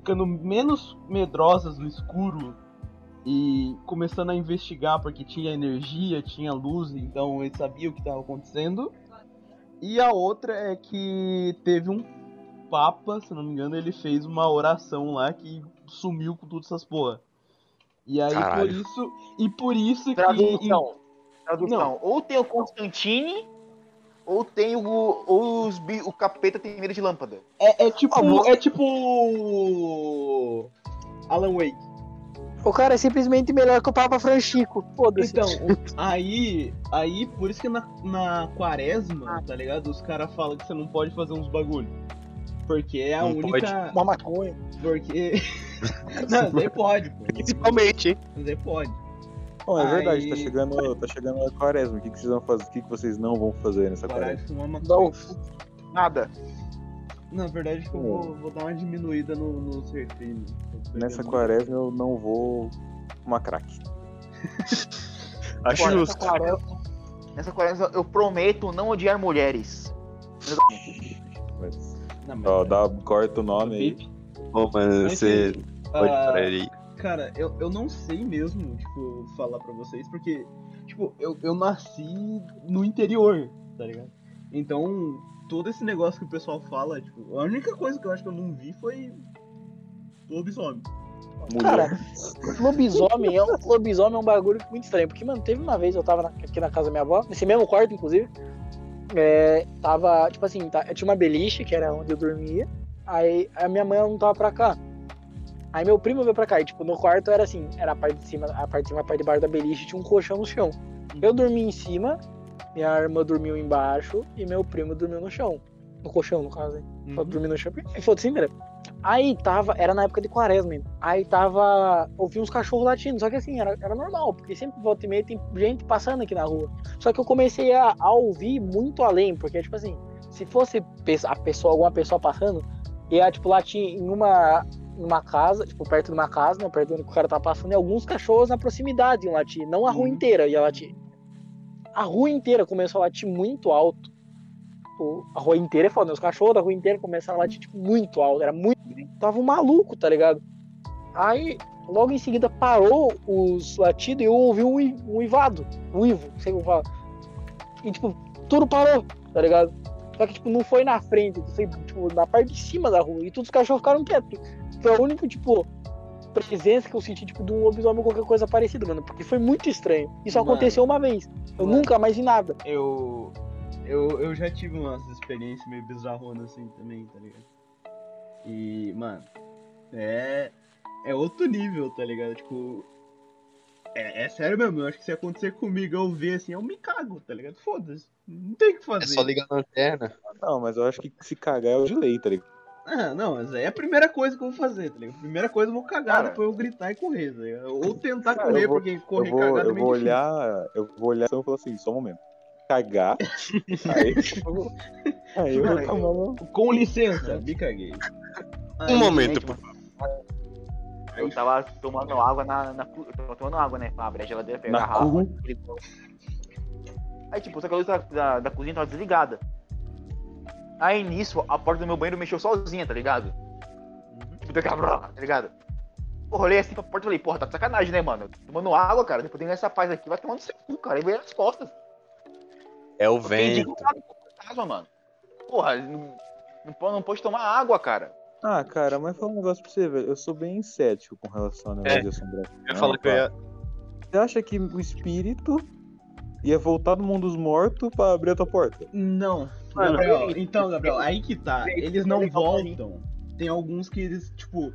ficando menos medrosas no escuro e começando a investigar porque tinha energia, tinha luz, então eles sabiam o que estava acontecendo. E a outra é que teve um papa, se não me engano, ele fez uma oração lá que sumiu com todas essas porra. E aí Caralho. por isso, e por isso que Tradução. Tradução. Ou tem o Constantine, ou tem o. Ou os, bi- o capeta tem medo de lâmpada. É, é tipo. Ah, é tipo. Alan Wake. O cara é simplesmente melhor que o Papa Franchico. Foda-se. Então, aí. Aí, por isso que na, na quaresma, tá ligado? Os caras falam que você não pode fazer uns bagulho. Porque é a Não única. Uma maconha. Porque. não, você pode, pô. Principalmente, hein? Você pode. Bom, é verdade, Aí- tá chegando, tá chegando a quaresma. O que, que vocês vão fazer? O que, que vocês não vão fazer nessa quaresma? maconha. Não. Nada. Na verdade, que eu vou, vou dar uma diminuída no, no certinho. Nessa quaresma eu não vou fumar crack. Acho justo. Nessa quaresma eu prometo não odiar mulheres. Mas, Não, mas- ó, dá, corta o nome aí. Bom, mas você pode parar aí. Cara, eu, eu não sei mesmo, tipo, falar pra vocês, porque, tipo, eu, eu nasci no interior, tá ligado? Então, todo esse negócio que o pessoal fala, tipo, a única coisa que eu acho que eu não vi foi lobisomem. Cara, lobisomem é, um, lobisomem é um bagulho muito estranho. Porque, mano, teve uma vez eu tava na- aqui na casa da minha avó, nesse mesmo quarto, inclusive. É, tava, tipo assim, tá, tinha uma beliche, que era onde eu dormia. Aí a minha mãe não tava pra cá. Aí meu primo veio pra cá. E, tipo, no quarto era assim: era a parte de cima, a parte de cima, a parte de baixo da beliche tinha um colchão no chão. Eu dormi em cima, minha irmã dormiu embaixo e meu primo dormiu no chão. No colchão, no caso, hein? Só Uhum. dormir no chão. E foda-se, entendeu? Aí tava, era na época de quaresma ainda. Aí tava, ouvi uns cachorros latindo, só que assim, era, era normal, porque sempre volta e meia tem gente passando aqui na rua. Só que eu comecei a, a ouvir muito além, porque, tipo assim, se fosse a pessoa, alguma pessoa passando, ia, tipo, latir em uma, numa casa, tipo, perto de uma casa, né, perto de onde o cara tá passando, e alguns cachorros na proximidade iam latir, não a rua Uhum. inteira ia latir. A rua inteira começou a latir muito alto. Tipo, a rua inteira é foda? Os cachorros da rua inteira começaram a latir tipo, muito alto. Era muito. Tava um maluco, tá ligado? Aí, logo em seguida, parou os latidos e eu ouvi um, um uivado. Um uivo, não sei como fala. E, tipo, tudo parou, tá ligado? Só que, tipo, não foi na frente, foi, tipo, na parte de cima da rua. E todos os cachorros ficaram quietos. Foi a única, tipo, presença que eu senti, tipo, de um lobisomem ou qualquer coisa parecida, mano. Porque foi muito estranho. Isso Mano. aconteceu uma vez. Eu Mano. nunca mais vi nada. Eu, eu. Eu já tive umas experiências meio bizarronas assim também, tá ligado? E, mano, é. É outro nível, tá ligado? Tipo. É, é sério mesmo, eu acho que se acontecer comigo eu ver assim, eu me cago, tá ligado? Foda-se. Não tem o que fazer. É só ligar a lanterna. Não, mas eu acho que se cagar é o de lei, tá ligado? Ah, não, mas aí é a primeira coisa que eu vou fazer, tá ligado? Primeira coisa eu vou cagar, Cara. depois eu gritar e correr, tá ligado? Ou tentar Cara, correr, eu vou- porque Eu correr vou, cagado é eu meio vou difícil. olhar, eu vou olhar e falar assim, só um momento. Cagar, aí, aí eu vou tomar uma- Com licença, me caguei. Aí, Um momento, por Eu tava tomando água na. na eu tava tomando água, né? Pra abrir a geladeira, pegar a garrafa. Aí, tipo, só que a luz da, da, da cozinha tava desligada. Aí nisso, a porta do meu banheiro mexeu sozinha, tá ligado? Uhum. Tipo, deu aquela brá, tá ligado? Porra, olhei assim pra porta e falei, porra, tá de sacanagem, né, mano? Tomando água, cara, depois tem essa paz aqui, vai tomando seu cu, cara. E veio nas costas. É o Eu vento. fantasma, mano. Porra, não, não, pode, tomar água, cara. Ah, cara, mas fala um negócio pra você, velho. Eu sou bem cético com relação ao negócio É. de assombração. Eu ia falar que eu ia. Você acha que o espírito ia voltar do mundo dos mortos pra abrir a tua porta? Não. Mano, Gabriel, então, Gabriel, aí que tá. Eles não voltam. Tem alguns que eles, tipo,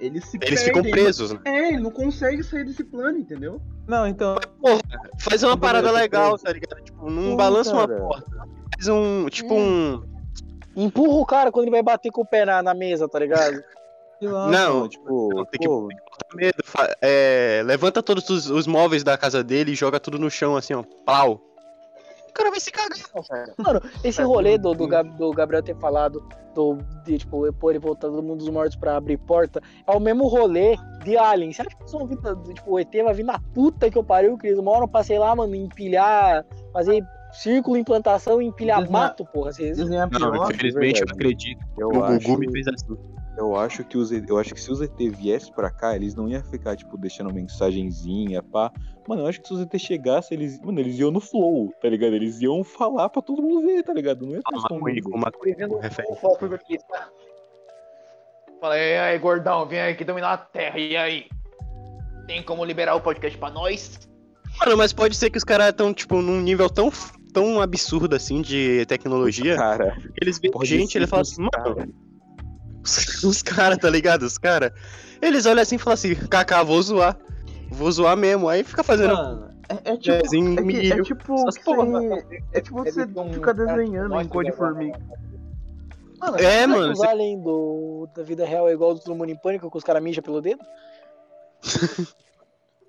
eles se Eles perdem. ficam presos, né? É, ele não consegue sair desse plano, entendeu? Não, então. Fazer uma Beleza, parada legal, tá ligado? Tipo, não Pô, balança uma porta. Faz um. Tipo um. Empurra o cara quando ele vai bater com o pé na, na mesa, tá ligado? lá, Não, mano, tipo, não, tem que- pô, medo. é, levanta todos os, os móveis da casa dele e joga tudo no chão, assim, ó. Plau. O cara vai se cagar. Mano, esse rolê do, do, Gab- do Gabriel ter falado do, de, tipo, pô, ele voltar do mundo dos mortos pra abrir porta, é o mesmo rolê de Alien. Será que eles vão vir, tipo, o ET vai vir na puta que eu pariu, Cris? Uma hora eu passei lá, mano, empilhar, fazer círculo, implantação e empilhar mato, porra. Vocês... Não, pior. infelizmente eu verdade. acredito eu que o acho, Gugu me fez assim. Eu acho que os eu acho que se os ET viessem pra cá, eles não iam ficar tipo deixando mensagenzinha, pá. Mano, eu acho que se os ET chegassem, eles, mano, eles iam no flow, tá ligado? Eles iam falar pra todo mundo ver, tá ligado? Não ia ter Uma coisa, escondido. uma coisa, o. Fala, e aí, gordão, vem aqui dominar a terra, e aí? Tem como liberar o podcast pra nós? Mano, mas pode ser que os caras estão, tipo, num nível tão, tão absurdo assim de tecnologia. Cara, que Eles veem gente ele fala assim, mano. Os, os caras, tá ligado? Os caras. Eles olham assim e falam assim, Kaká, vou zoar. Vou zoar mesmo. Aí fica fazendo. Mano, é, é tipo. Desenho É, que- é tipo. Que você- é tipo você ficar desenhando em cor de formiga. Mano, É, será que mano, Os você- Alien do, da vida real é igual do Todo Mundo em Pânico, que os caras mijam pelo dedo?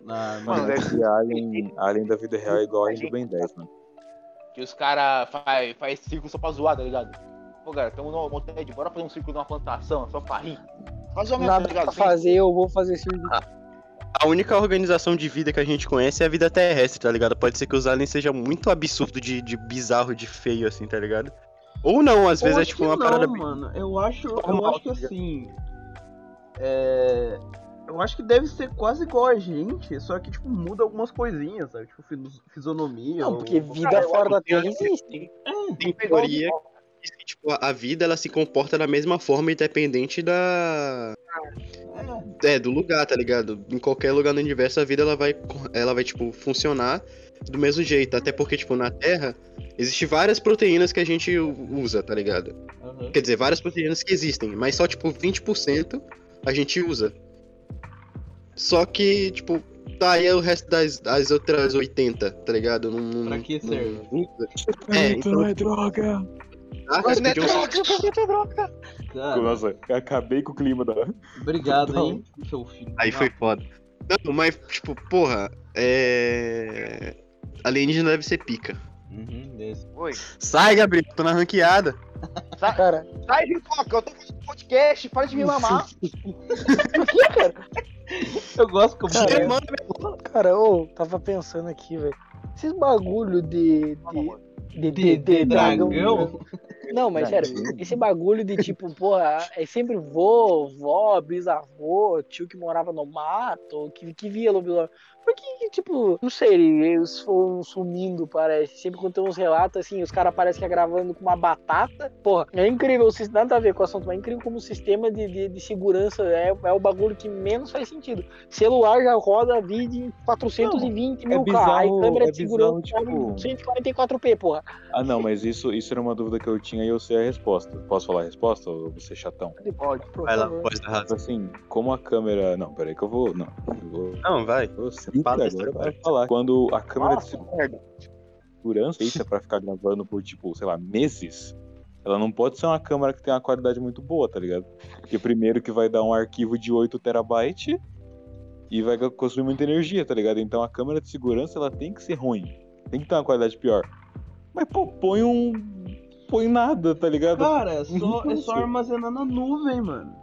Ah, Mano, mano, é- e Alien, Alien da vida real é igual a Alien do Ben 10, mano. Que os caras faz, faz círculo só pra zoar, tá ligado? Pô, cara, tamo no Moted, bora fazer um círculo numa plantação, só pra rir. Mais ou menos, tá Nada ligado? pra fazer, eu vou fazer círculo. A única organização de vida que a gente conhece é a vida terrestre, tá ligado? Pode ser que os aliens sejam muito absurdo de, de bizarro, de feio, assim, tá ligado? Ou não, às Eu vezes é tipo uma não, parada mano. Eu acho, eu Normal, acho que tá assim. É. Eu acho que deve ser quase igual a gente, só que, tipo, muda algumas coisinhas, sabe? Tipo, fis- fisionomia. Não, ou- porque vida Cara, eu fora da Terra existe. Tem teoria que diz que, tipo, a- vida ela se comporta da mesma forma independente da. É, do lugar, tá ligado? Em qualquer lugar do universo a vida ela vai, ela vai tipo, funcionar do mesmo jeito. Até porque, tipo, na Terra, existem várias proteínas que a gente usa, tá ligado? Aham. Quer dizer, várias proteínas que existem, mas só, tipo, 20% a gente usa. Só que, tipo, tá aí o resto das, das outras 80, tá ligado? Não, não, Pra que não- serve? não usa. É, então, é droga! Ah, Mas não é podiam- droga, Cara, Nossa, acabei com o clima da. obrigado, hein, seu filho. Aí foi foda. Não, mas, tipo, porra, é. Alienígena deve ser pica. Uhum, desse. Oi. Sai, Gabriel, tô na ranqueada. Cara, Sai, Ricoca, eu tô fazendo podcast, para de me mamar. Eu gosto como Cara, é. Mano, cara, ô, tava pensando aqui, velho. Esses bagulho de. de, de, De, de dragão? Não, mas sério, esse bagulho de tipo, porra, é sempre vô, vó, bisavô, tio que morava no mato, que, que via lobisomem. Por que, que, tipo, não sei, eles foram sumindo, parece. Sempre quando tem uns relatos assim, os caras parecem que é gravando com uma batata. Porra, é incrível, nada a ver com o assunto, mas é incrível como o sistema de, de, de segurança é, é o bagulho que menos faz sentido. Celular já roda vídeo em 420 mil é K, aí bizarro- câmera é de segurança bizarro, tipo- 144p, porra. Ah, não, mas isso, isso era uma dúvida que eu tinha e eu sei a resposta. Posso falar a resposta ou você chatão? Pode, por vai lá, pode dar razão. Assim, como a câmera. Não, peraí que eu vou. Não, eu vou. Não, vai. eu Fala agora essa vai falar. Quando a câmera de Nossa, merda. segurança feita pra ficar gravando por, tipo, sei lá, meses, ela não pode ser uma câmera que tem uma qualidade muito boa, tá ligado? Porque primeiro que vai dar um arquivo de 8 terabytes e vai consumir muita energia, tá ligado? Então a câmera de segurança ela tem que ser ruim. Tem que ter uma qualidade pior. Mas, pô, põe um. Põe nada, tá ligado? Cara, é só, é só armazenar na nuvem, mano.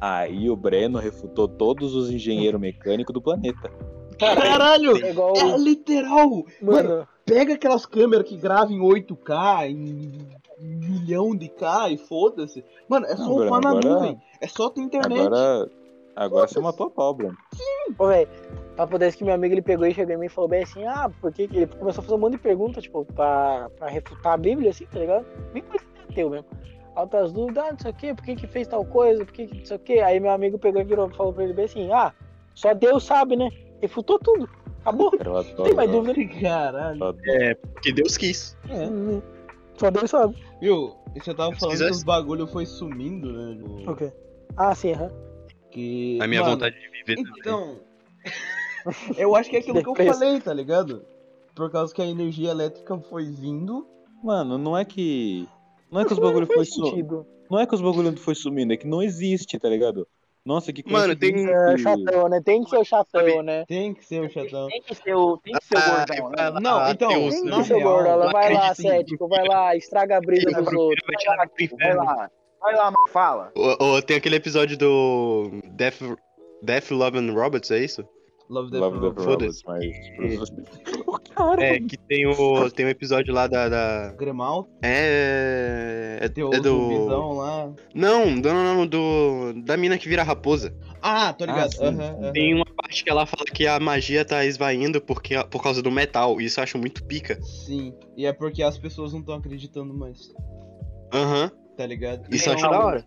Aí o Breno refutou todos os engenheiros mecânicos do planeta. Caralho! É igual. É literal! Mano, Mano, pega aquelas câmeras que gravam em 8K, em milhão de K e foda-se. Mano, é só Não, upar na agora- nuvem. É só ter internet. Agora. Agora você matou a pau, Breno. Ô, velho, papo desse que meu amigo ele pegou e chegou em mim e falou bem assim, ah, por que ele começou a fazer um monte de perguntas, tipo, pra, pra refutar a Bíblia, assim, tá ligado? Bem coisa que teu mesmo. Altas dúvidas, ah, não sei o quê, por que que fez tal coisa, por que que não sei o quê. Aí meu amigo pegou e virou, falou pra ele bem assim, ah, só Deus sabe, né? Refutou tudo. Acabou. Tem mais dúvida. Caralho. É, porque Deus quis. É. Só Deus sabe. Viu? E você tava Se falando quisesse- que os bagulho foi sumindo, né? do- O quê? Ah, sim, aham. Que. A minha Mano, vontade de viver também. Então. eu acho que é aquilo que eu falei, tá ligado? Por causa que a energia elétrica foi vindo. Mano, não é que. Não é que os bagulho foi Faz sumindo. Não é que os bagulho foi sumindo, é que não existe, tá ligado? Nossa, que Mano, tem- que- chatão, né? Tem que ser o chatão, né? Tem que ser o chatão. Tem que ser o, tem que ser o Ah, gordão, vai né? lá, Não, então, Deus, Tem que ser o gordola. Vai lá, cético. Vai lá, estraga a brisa Ele dos outros. vai tirar pro Vai lá, vai lá, mano, fala. Ou, ou tem aquele episódio do Death, Death Love and Robots, é isso? Love the Love. Robots, mas. O cara. É, que tem o, tem um episódio lá da. da- Gremal, é. É, tem é do. lá. Não, não, não, não, do. Da mina que vira raposa. Ah, tô ligado. sim, aham, aham. Tem uma parte que ela fala que a magia tá esvaindo porque, por causa do metal. E isso eu acho muito pica. Sim. E é porque as pessoas não estão acreditando mais. Aham. Tá ligado? Isso eu Tem acho uma- da hora.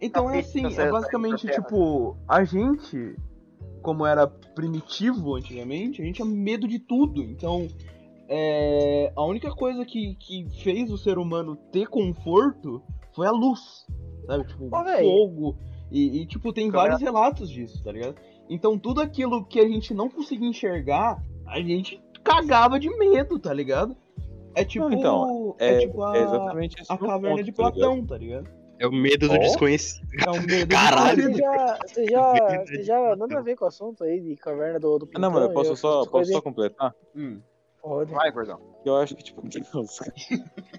Então é assim, é basicamente tipo, a gente, como era primitivo antigamente, a gente tinha medo de tudo. Então, é, a única coisa que, que fez o ser humano ter conforto foi a luz. Sabe? Tipo, fogo. E, e, tipo, tem Câmera- vários relatos disso, tá ligado? Então tudo aquilo que a gente não conseguia enxergar, a gente cagava de medo, tá ligado? É tipo. Não, então, é, É, tipo a, é exatamente a caverna ponto, de tá ligado? Platão, tá ligado? É o medo do Ó. desconhecido. É um medo Caralho. Você já, você já, você já, nada a ver com o assunto aí de caverna do, do Ah, Não, mano, eu posso só, essas posso coisas só completar? Hum. Pode. Vai, gordão. Eu acho que, tipo,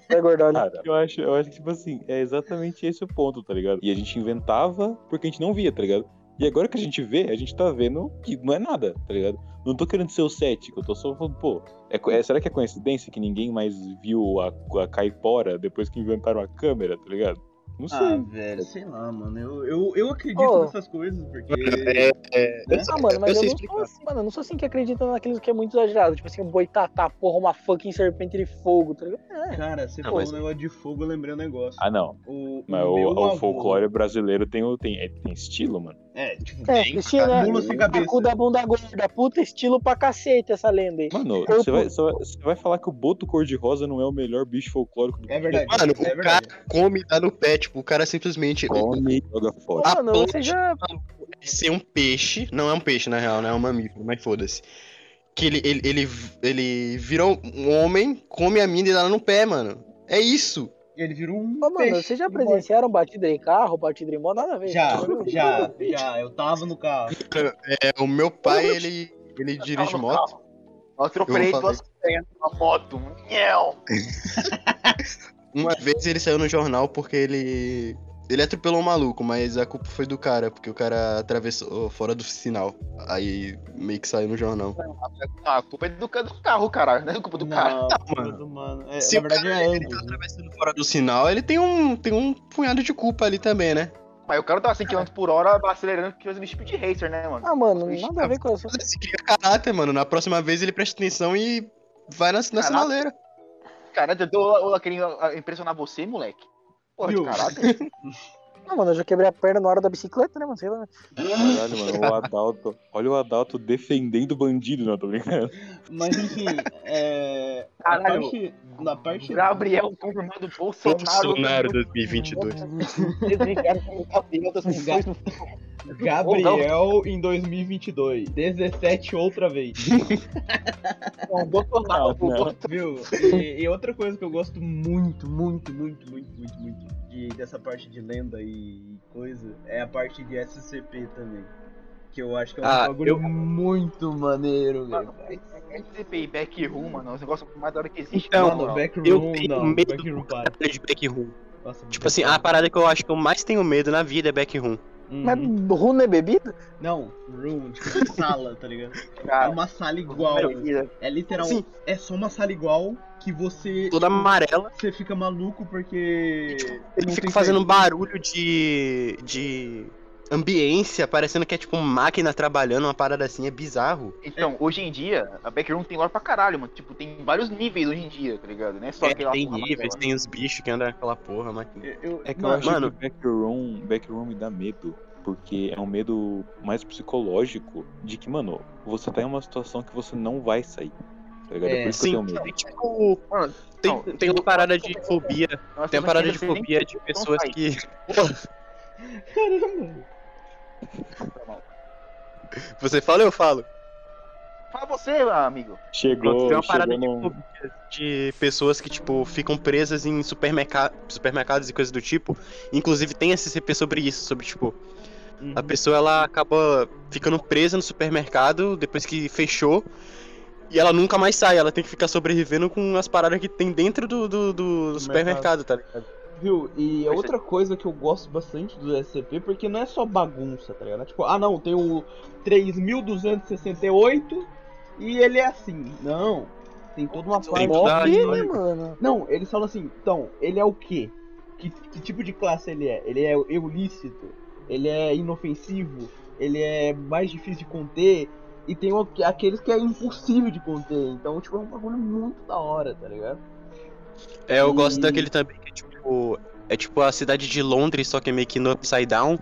Vai, cara, eu acho, eu acho que, tipo assim, é exatamente esse o ponto, tá ligado? E a gente inventava porque a gente não via, tá ligado? E agora que a gente vê, a gente tá vendo que não é nada, tá ligado? Não tô querendo ser o cético, eu tô só falando, pô, é, é- será que é coincidência que ninguém mais viu a, a caipora depois que inventaram a câmera, tá ligado? Não sei. Ah, velho, sei lá, mano. Eu, eu, eu acredito Ô. nessas coisas, porque. É, é, Né? Ah, mano, mas eu eu, não explicar. sou assim, mano, eu não sou assim que acredita naquilo que é muito exagerado. Tipo assim, o boitatá, porra, uma fucking serpente de fogo, tá ligado? É. Cara, você Não, falou mas- um negócio de fogo, eu lembrei um negócio. Ah, não. O, Mas o o, o folclore brasileiro tem, o- tem, é- tem estilo, mano. É, tipo, É, Tem, Cristina, mula sem cabeça. Cu da bunda gorda, puta estilo pra cacete essa lenda aí. Mano, Corpo- você vai, vai- vai falar que o boto cor-de-rosa não é o melhor bicho folclórico do é verdade. Mano, é o verdade. cara come e dá no pé, tipo, o cara simplesmente. Come e joga fora. a mano, você já. ser um peixe, não é um peixe na real, né? É um mamífero, mas foda-se. Que ele, ele, ele, ele virou um homem, come a mina e dá no pé, mano. É isso. Ele virou um. Ô, mano, vocês já presenciaram batida em carro, batida em moto? Nada a ver. Já, Tá já, já. Eu tava no carro. É, o meu pai, ele, ele dirige moto. Eu atropelei Eu vou duas numa moto. Uma vez ele saiu no jornal porque ele. Ele atropelou um maluco, mas a culpa foi do cara, porque o cara atravessou fora do sinal. Aí meio que saiu no jornal. A culpa é do, ca- do carro, caralho. Não é culpa do cara. Não, mano. do mano. É, Se na o verdade cara, é ele tá né? atravessando fora do sinal, ele tem um, tem um punhado de culpa ali também, né? Mas o cara tava 100 km por hora acelerando porque fazendo speed racer, né, mano? Ah, mano, nada a ver com isso. Esse cria caráter, mano. Na próxima vez ele presta atenção e vai na, na sinaleira. Cara, eu tô eu querendo ah, impressionar você, moleque. Porra, de Viu? caráter. Não, mano, eu já quebrei a perna na hora da bicicleta, né, mano? Sei lá. Caralho, mano, o Adalto. Olha o Adalto defendendo o bandido, não, tô brincando. Mas enfim, é. Caralho. parte. Na parte. Gabriel confirmado Bolsonaro. Bolsonaro 2022. Gabriel em 2022. 17 outra vez. Bolsonaro. Não, não. Viu? E, e outra coisa que eu gosto muito, muito, muito, muito, muito, muito de, dessa parte de lenda e coisa é a parte de SCP também. Que eu acho que é um Ah, bagulho eu- muito maneiro, velho. SCP e Backroom, mano, é os negócios mais da hora que existe. Então, Mano, Backroom eu tenho não, medo Backroom de backroom. Nossa, Tipo assim, a parada que eu acho que eu mais tenho medo na vida é backroom. Uhum. Mas runa é bebida? Não, room, tipo sala, tá ligado? É cara. uma sala igual. É literal, Sim. é só uma sala igual que você. Toda amarela. Você fica maluco porque. Ele não fica fazendo saída. barulho de. de. Ambiência, parecendo que é tipo máquina trabalhando, uma parada assim, é bizarro. Então, hoje em dia, a Backroom tem lore pra caralho, mano. Tipo, tem vários níveis hoje em dia, tá ligado? Não é só É, aquela tem níveis, tem os bichos que andam naquela porra, mas. Eu- eu- É que eu mano, acho mano. que o Backroom, Backroom me dá medo. porque é um medo mais psicológico de que, mano, você tá em uma situação que você não vai sair. Tá ligado? É, É, por isso Sim, que eu tenho medo. tem, tipo, Mano, tem, não, tem uma parada de fobia. Tem uma parada de fobia de pessoas que. Caramba. Você fala ou eu falo? Fala você, amigo. Chegou, tem uma parada chegou de de pessoas que, tipo, ficam presas em supermerca... supermercados e coisas do tipo. Inclusive tem SCP sobre isso, sobre, tipo, Uhum. a pessoa ela acaba ficando presa no supermercado depois que fechou. E ela nunca mais sai, ela tem que ficar sobrevivendo com as paradas que tem dentro do, do, do- do supermercado, tá ligado? Viu? E Pois é. outra coisa que eu gosto bastante do SCP, porque não é só bagunça, tá ligado? Tipo, ah não, tem o 3268 e ele é assim. Não. Tem toda uma Tem parte. história. mano. Não, eles falam assim, então, ele é o quê? Que, que tipo de classe ele é? Ele é eulícito? Ele é inofensivo? Ele é mais difícil de conter? E tem o- aqueles que é impossível de conter. Então, tipo, é um bagulho muito da hora, tá ligado? É, eu gosto E- daquele também que, tipo, é tipo a cidade de Londres, só que é meio que no Upside Down.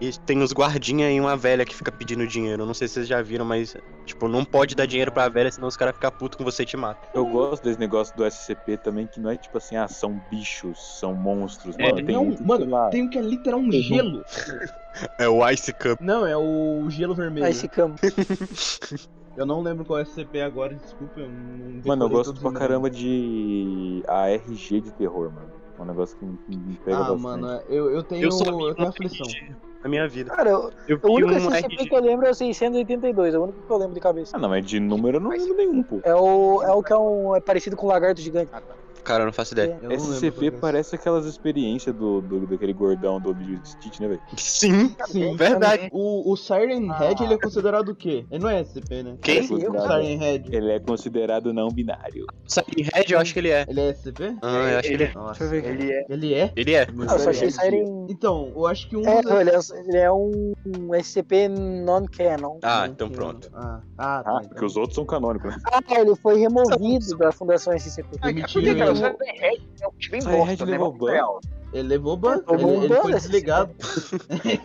E tem os guardinha e uma velha que fica pedindo dinheiro. Não sei se vocês já viram, mas, tipo, não pode dar dinheiro pra velha, senão os caras ficam putos com você e te matam. Eu gosto desse negócio do SCP também, que não é tipo assim, ah, são bichos, são monstros. É, Mano, tem não, um que, mano, lá, tem um que é literal um Uhum. gelo. É o Ice Cup. Não, é o gelo vermelho. Esse campo. Eu não lembro qual é o SCP agora, desculpa, eu não Mano, eu gosto pra caramba de ARG de terror, mano. É um negócio que me, me pega Ah, bastante. mano, eu, eu tenho, Eu eu tenho um aflição. Na minha vida. Cara, eu- Eu o único um SCP que eu lembro é o 682, é o único que eu lembro de cabeça. Ah, não, mas de número eu não lembro nenhum, pô. É o, é o que é, um, é parecido com o lagarto gigante. Cara, eu não faço ideia. Não lembro SCP é. parece aquelas experiências do, do, daquele gordão do Lilo Stitch, né, velho? Sim, Sim. verdade. O, o Siren Head, ele é considerado o quê? Ele não é SCP, né? Quem? É O Siren Head. Ele é considerado não binário. Siren Head, eu acho que ele é. Ele é SCP? Ah, eu acho que ele é. Nossa, Deixa eu ver aqui. Ele é. Ele é? Ele é. Ah, eu só achei Siren. Então, eu acho que um É, não, ele é, ele é um, um SCP non-canon. Ah, Não então pronto. Ah, ah, tá. Ah, então. porque os outros são canônicos, né? Ah, ele foi removido da Fundação SCP. Mentira, por que, cara? O Siren Head é um bicho bem Siren bosta, né? Ele levou ban, Tomou ele, um ele ban foi desligado.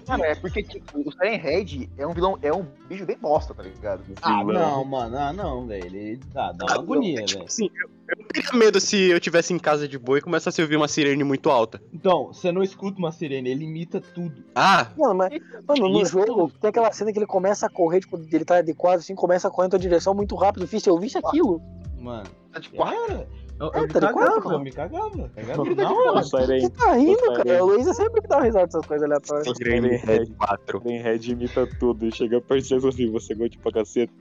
Mano, é porque, tipo, o Siren Head é um vilão, é um bicho bem bosta, tá ligado? Ah, não, mano, ah, não, velho. Ele tá, dá uma Ah, agonia, Tipo velho. assim, eu, eu não teria medo se eu tivesse em casa de boa e começasse a ouvir uma sirene muito alta. Então, você não escuta uma sirene, ele imita tudo. Ah, Mano, mas, mano, no jogo tem aquela cena que ele começa a correr, tipo, ele tá de quadro assim, começa a correr em tua direção muito rápido. Fiz, eu visse aquilo. Mano, Tá de quatro. era. Eu, É, eu me tá de quatro, cagava, cara. eu me cagava. Tá ligado? Não, Na o hora. Siren, Você tá rindo, cara? O Luiz é sempre que dá uma risada dessas coisas aleatórias. o Siren Head, 4. Siren Head imita tudo. E chega de você assim, você gosta pra cacete.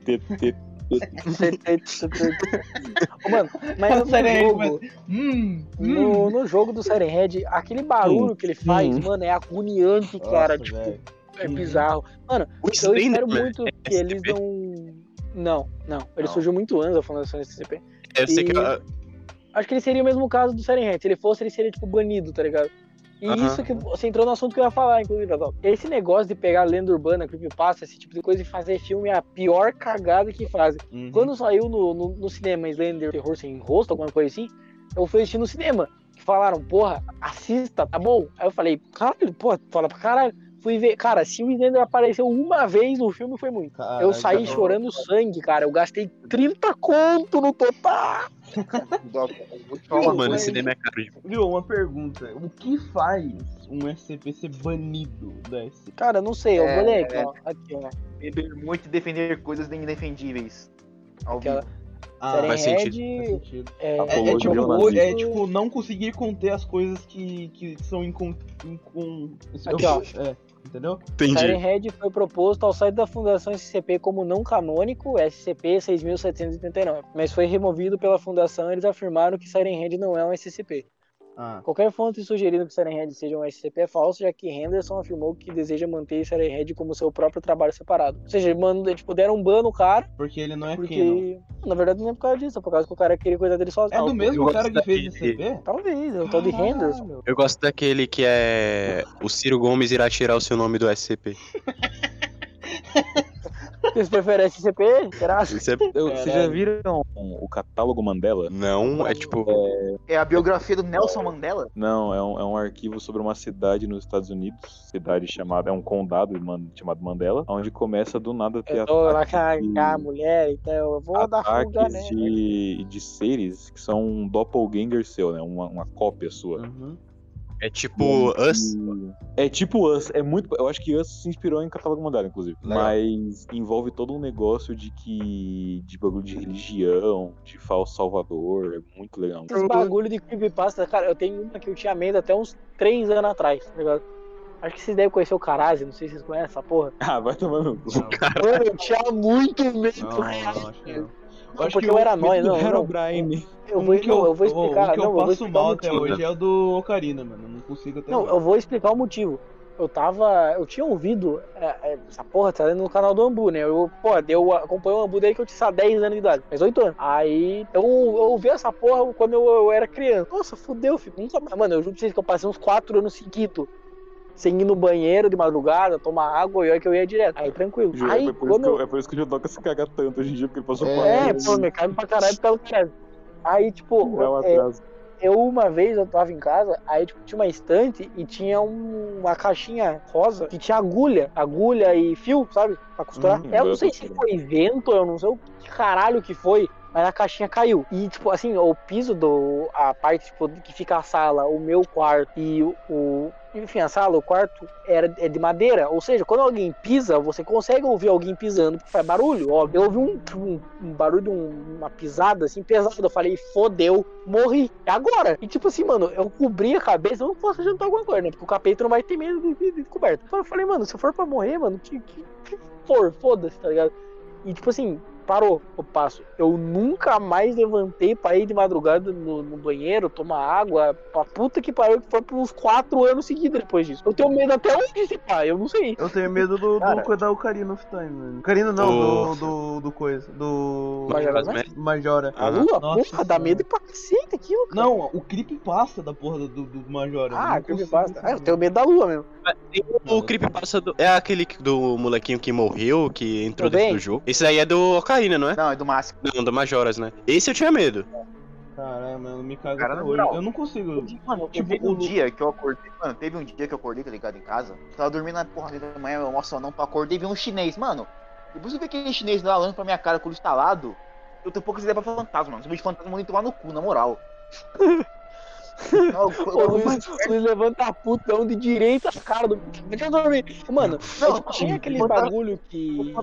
Mano, mas no jogo, começa, Hum, no, hum. no jogo do Siren Head, aquele barulho que ele faz, Hum. mano, é agoniante, cara. Nossa, tipo, velho. é bizarro. Mano, O eu espero Slenderman muito é que eles não. Não, não. Ele Não. surgiu muito antes da Fundação SCP. Eu sei que. Acho que ele seria o mesmo caso do Siren Head. Se ele fosse, ele seria, tipo, banido, tá ligado? E Aham. isso que você entrou no assunto que eu ia falar, inclusive, Adal. Esse negócio de pegar lenda urbana, creepypasta, esse tipo de coisa e fazer filme é a pior cagada que fazem. Uhum. Quando saiu no, no, no cinema Slender Terror Sem Rosto, alguma coisa assim, eu fui assistir no cinema. Que falaram, porra, assista, tá bom? Aí eu falei, caralho, porra, fala pra caralho. Fui ver, cara, se o Slender apareceu uma vez no filme, foi muito. Caralho, Eu saí cara. chorando sangue, cara. Eu gastei 30 conto no total. Vou te falar uma Mano, esse cinema é caro de. Viu, uma pergunta. O que faz um SCP ser banido da SCP? Cara, não sei, eu É, vou ler aqui, ó. Aqui, ó. Beber muito e defender coisas indefendíveis. Ao Aquela-. Ah, faz Head faz sentido. é, É, é, tipo, ao o- nazismo. é tipo não conseguir conter as coisas que, que são incon... incon... Aqui, ó. É, entendeu? Siren Entendi. Head foi proposto ao site da Fundação SCP como não canônico, SCP-6789, mas foi removido pela Fundação e eles afirmaram que Siren Head não é um SCP. Ah, Qualquer fonte sugerindo que Siren Head seja um SCP é falso, já que Henderson afirmou que deseja manter Siren Head como seu próprio trabalho separado. Ou seja, mano, tipo, deram um ban no cara, porque ele não é canon. porque. Na verdade, não é por causa disso, é por causa que o cara queria cuidar dele sozinho. É do mesmo eu cara que gosto fez daquele- SCP? Talvez, é o tal de Henderson. Eu gosto daquele que é. O Ciro Gomes irá tirar o seu nome do SCP. Vocês preferem SCP? É... Eu- Vocês já viram o catálogo Mandela? Não, é tipo. É a biografia do Nelson Mandela? Não, é um, é um arquivo sobre uma cidade nos Estados Unidos. Cidade chamada. É um condado chamado Mandela. Onde começa do nada a ter Eu tô lá ataques com de- mulher, então eu vou dar fuga, né? de, de seres que são um doppelganger seu, né? Uma, uma cópia sua. Uhum. É tipo Us. E- É tipo Us, é muito. Eu acho que Us se inspirou em Catálogo Mandala, inclusive. Legal. Mas envolve todo um negócio de que. de bagulho de religião, de falso salvador. É muito legal. Esses bagulho de creepypasta, cara, eu tenho uma que eu tinha medo até uns 3 anos atrás, tá ligado? Acho que vocês devem conhecer o Karazi, não sei se vocês conhecem essa porra. Ah, vai tomando. no cu. Mano, eu tinha muito medo, Não, real. não, acho que não. Não, acho porque que eu o era nóis, não. não. Herobrine. Eu Um vou, que não, eu vou explicar. o que não, eu eu vou passo o mal até motivo. hoje é o do Ocarina, mano. Eu não consigo até Não, agora. eu vou explicar o motivo. Eu tava. Eu tinha ouvido é, é, essa porra, tá no canal do Ambu, né? Eu, pô, eu acompanho o Ambu desde que eu tinha 10 anos de idade, mais 8 anos. Aí eu, eu ouvi essa porra quando eu, eu era criança. Nossa, fudeu, filho. Nunca mais. Mano, eu juro pra vocês que eu passei uns 4 anos seguidos. Sem ir no banheiro de madrugada, tomar água, e olha que eu ia direto. Aí tranquilo. Juro, Aí é, por isso quando que, eu, eu- é por isso que o Judoka se caga tanto hoje em dia, porque ele passou É, por pô, me cai pra caralho pelo que Aí, tipo, É um é, eu uma vez eu tava em casa, aí tipo, tinha uma estante e tinha um- uma caixinha rosa que tinha agulha, agulha e fio, sabe? Pra costurar. Uhum, eu não sei se foi vento, eu não sei o que caralho que foi. Mas a caixinha caiu. E, tipo, assim, o piso do. A parte, tipo, que fica a sala, o meu quarto e o. enfim, a sala, o quarto era, é de madeira. Ou seja, quando alguém pisa, você consegue ouvir alguém pisando, faz barulho, óbvio. Eu ouvi um, um- um barulho um- uma pisada, assim, pesada. Eu falei, fodeu, morri. É agora. E, tipo assim, mano, eu cobri a cabeça, eu não posso jantar alguma coisa, né? Porque o capeta não vai ter medo de, de, de. Então eu falei, mano, se eu for pra morrer, mano, que, que, que for, foda-se, tá ligado? E, tipo assim, parou o passo. Eu nunca mais levantei pra ir de madrugada no, no banheiro, tomar água. Pra puta que pariu, que foi por uns quatro anos seguidos depois disso. Eu tenho medo até hoje desse pai, eu não sei. Eu tenho medo do, Cara. do da Ocarina of Time, mano. Ocarina não, do, do, do coisa. Do. Majora Mask? Majora. A lua, Nossa porra, dá medo pra cacete aquilo, cara. Não, o creepypasta da porra do, do, do Majora. Ah, creepypasta. Ah, eu tenho medo da lua mesmo. O creepypasta do... é aquele que- do molequinho que morreu, que entrou Também. dentro do jogo. Esse aí é do Ocarina, não é? Não, é do Máximo. Não, do Majoras, né? Esse eu tinha medo. Caralho, mano, me caga Cara, até na hoje. moral. Eu não consigo. Mano, Tipo, teve um o- dia que eu acordei. Mano, teve um dia que eu acordei, tá ligado, em casa. Tava dormindo na porra da manhã, eu almoço não pra acordei e vi um chinês. Mano, depois eu vi aquele chinês lá olhando pra minha cara com o instalado. Eu tenho poucas ideias pra fantasma, mano. Bicho de fantasma mandei tomar no cu, na moral. Não, O Luiz, Luiz levanta a putão de direita a cara do. Deixa eu dormir. Mano, Não, tinha aquele fantasma- bagulho que.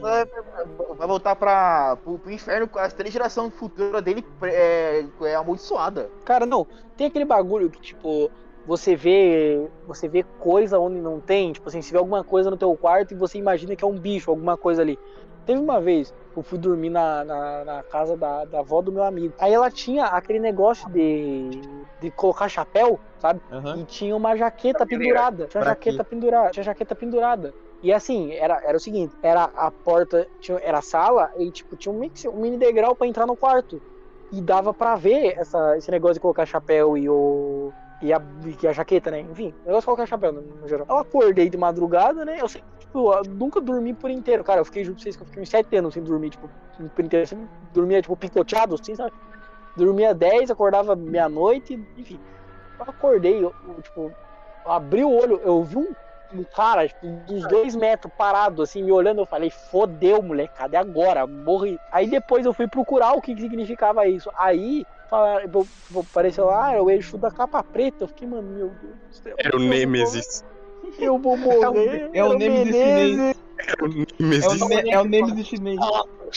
Vai voltar pra, pro, pro inferno com as três gerações futuras dele é, é amaldiçoada. Cara, não, tem aquele bagulho que, tipo, você vê. Você vê coisa onde não tem. Tipo assim, você vê alguma coisa no teu quarto e você imagina que é um bicho, alguma coisa ali. Teve uma vez, eu fui dormir na, na, na casa da, da avó do meu amigo. Aí ela tinha aquele negócio de, de colocar chapéu, sabe? Aham. E tinha uma jaqueta pendurada. Tinha uma jaqueta pendurada. Tinha jaqueta pendurada. E assim, era, era o seguinte, era a porta, tinha, era a sala e tipo, tinha um, mix- um mini degrau pra entrar no quarto. E dava pra ver essa, esse negócio de colocar chapéu e o. E a, e a jaqueta, né? Enfim, o negócio de colocar chapéu no, geral. Eu acordei de madrugada, né? Eu sempre, tipo, eu nunca dormi por inteiro. Cara, eu fiquei, juro pra vocês que eu fiquei uns 7 anos sem dormir, tipo, por inteiro. Eu dormia, tipo, picoteado, assim, sabe? Dormia 10, acordava meia-noite, enfim. Eu acordei, eu, eu, tipo, eu abri o olho, eu vi um, um cara, tipo, dos dois metros parado, assim, me olhando, eu falei, fodeu, molecada, é agora, morri. Aí depois eu fui procurar o que significava isso. Aí, apareceu lá, ah, é o eixo da capa preta. Eu fiquei, mano, meu Deus do céu. Era o Nemesis. Eu vou morrer. É o era Nemesis. Era o É o, Nemesis. ne é o Nemesis chinês.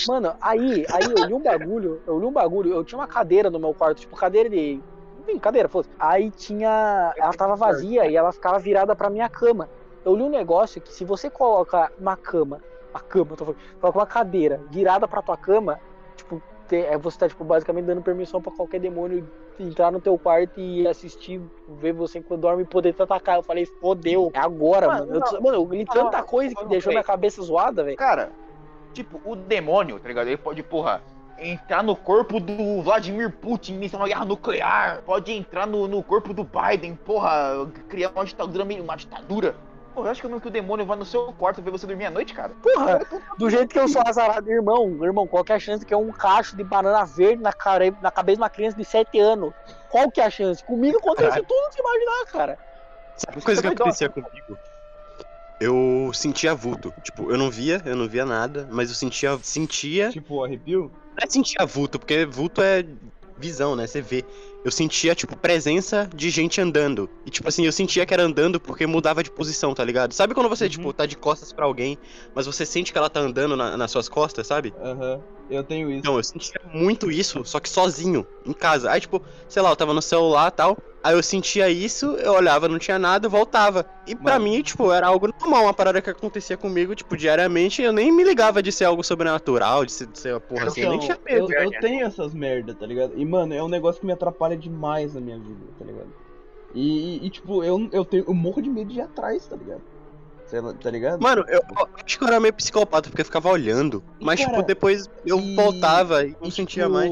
Mano, aí, aí eu li um bagulho, eu li um bagulho, eu tinha uma cadeira no meu quarto, tipo, cadeira de. Enfim, cadeira, fosse. Aí tinha. Ela tava vazia e ela ficava virada pra minha cama. Eu li um negócio que se você coloca uma cama, a cama, eu tô falando, coloca uma cadeira virada pra tua cama, tipo, te- é, você tá, tipo, basicamente dando permissão pra qualquer demônio entrar no teu quarto e assistir, ver você quando dorme e poder te atacar. Eu falei, fodeu, é agora, Mano, mano. Eu, mano, eu li tanta coisa que deixou minha cabeça zoada, velho. Cara, tipo, o demônio, tá ligado? Ele pode, porra, entrar no corpo do Vladimir Putin, iniciar uma guerra nuclear. Pode entrar no, no corpo do Biden, porra, criar uma ditadura, meio- uma ditadura. Pô, eu acho que o que o demônio vai no seu quarto ver você dormir à noite, cara. Porra, do jeito que eu sou azarado, irmão, irmão, qual que é a chance que é um cacho de banana verde na, care... na cabeça de uma criança de 7 anos? Qual que é a chance? Comigo acontece Caralho. tudo que você imaginar, cara. Sabe uma coisa que acontecia comigo? Eu sentia vulto. Tipo, eu não via, eu não via nada, mas eu sentia. Sentia. Tipo, arrepio? Não é sentia vulto, porque vulto é visão, né? Você vê. Eu sentia, tipo, presença de gente andando. E, tipo assim, eu sentia que era andando porque mudava de posição, tá ligado? Sabe quando você, Uhum. tipo, tá de costas pra alguém, mas você sente que ela tá andando na- nas suas costas, sabe? Aham. Eu tenho isso. Então, eu sentia muito isso, só que sozinho, em casa. Aí, tipo, sei lá, eu tava no celular e tal. Aí eu sentia isso, eu olhava, não tinha nada, eu voltava. E pra Mano. mim, tipo, era algo normal, uma parada que acontecia comigo, tipo, diariamente. Eu nem me ligava de ser algo sobrenatural, de ser, de ser uma porra assim. Eu nem tinha eu, medo. eu tenho essas merda, tá ligado? E, mano, é um negócio que me atrapalha demais na minha vida, tá ligado? E, e, tipo, eu, eu, tenho, eu morro de medo de ir atrás, tá ligado? Sei lá, tá ligado? Mano, eu, eu acho que eu era meio psicopata, porque eu ficava olhando. E, Mas, cara, tipo, depois eu e- voltava e não E, sentia tipo, mais.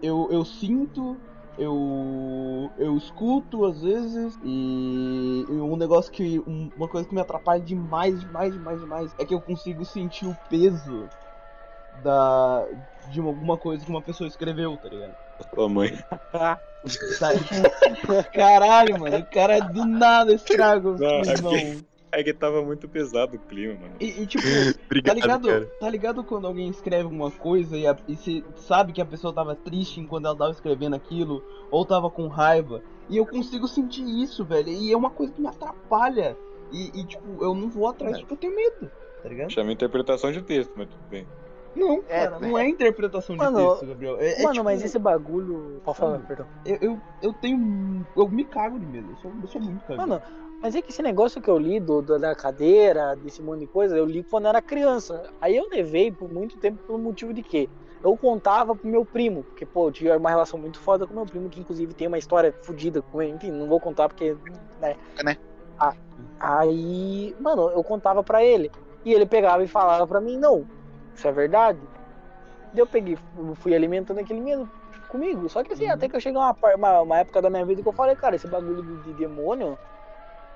Eu, eu sinto, eu, eu escuto às vezes, e, e um negócio que. um- uma coisa que me atrapalha demais, demais, demais, demais, é que eu consigo sentir o peso da. de alguma coisa que uma pessoa escreveu, tá ligado? Tua mãe. Caralho, mano, o cara do nada estraga os Não, é irmão. É que tava muito pesado o clima, mano. E, e, tipo, Obrigado, Tá ligado? cara. Tá ligado quando alguém escreve alguma coisa e, a- e você sabe que a pessoa tava triste enquanto ela tava escrevendo aquilo, ou tava com raiva. E eu consigo sentir isso, velho. E é uma coisa que me atrapalha. E, e, tipo, eu não vou atrás É. porque eu tenho medo, tá ligado? Chama interpretação de texto, mas tudo bem. Não, É, cara, não é interpretação de Mano, texto, Gabriel. É, é, Mano, tipo, mas esse bagulho. Pode falar, Mano, perdão. eu, eu, eu tenho. Eu me cago de medo. Eu sou, eu sou muito cagado. Mano, mas é que esse negócio que eu li do, do- da cadeira, desse monte de coisa, eu li quando eu era criança. Aí eu levei por muito tempo pelo motivo de quê? Eu contava pro meu primo, porque, pô, eu tinha uma relação muito foda com meu primo, que inclusive tem uma história fodida com ele. Enfim, não vou contar porque. Né? Né? Ah, aí, mano, eu contava pra ele. E ele pegava e falava pra mim, não, isso é verdade. Daí eu peguei, fui alimentando aquele medo comigo. Só que assim, até que eu cheguei a uma, uma, uma época da minha vida que eu falei, cara, esse bagulho de, de demônio,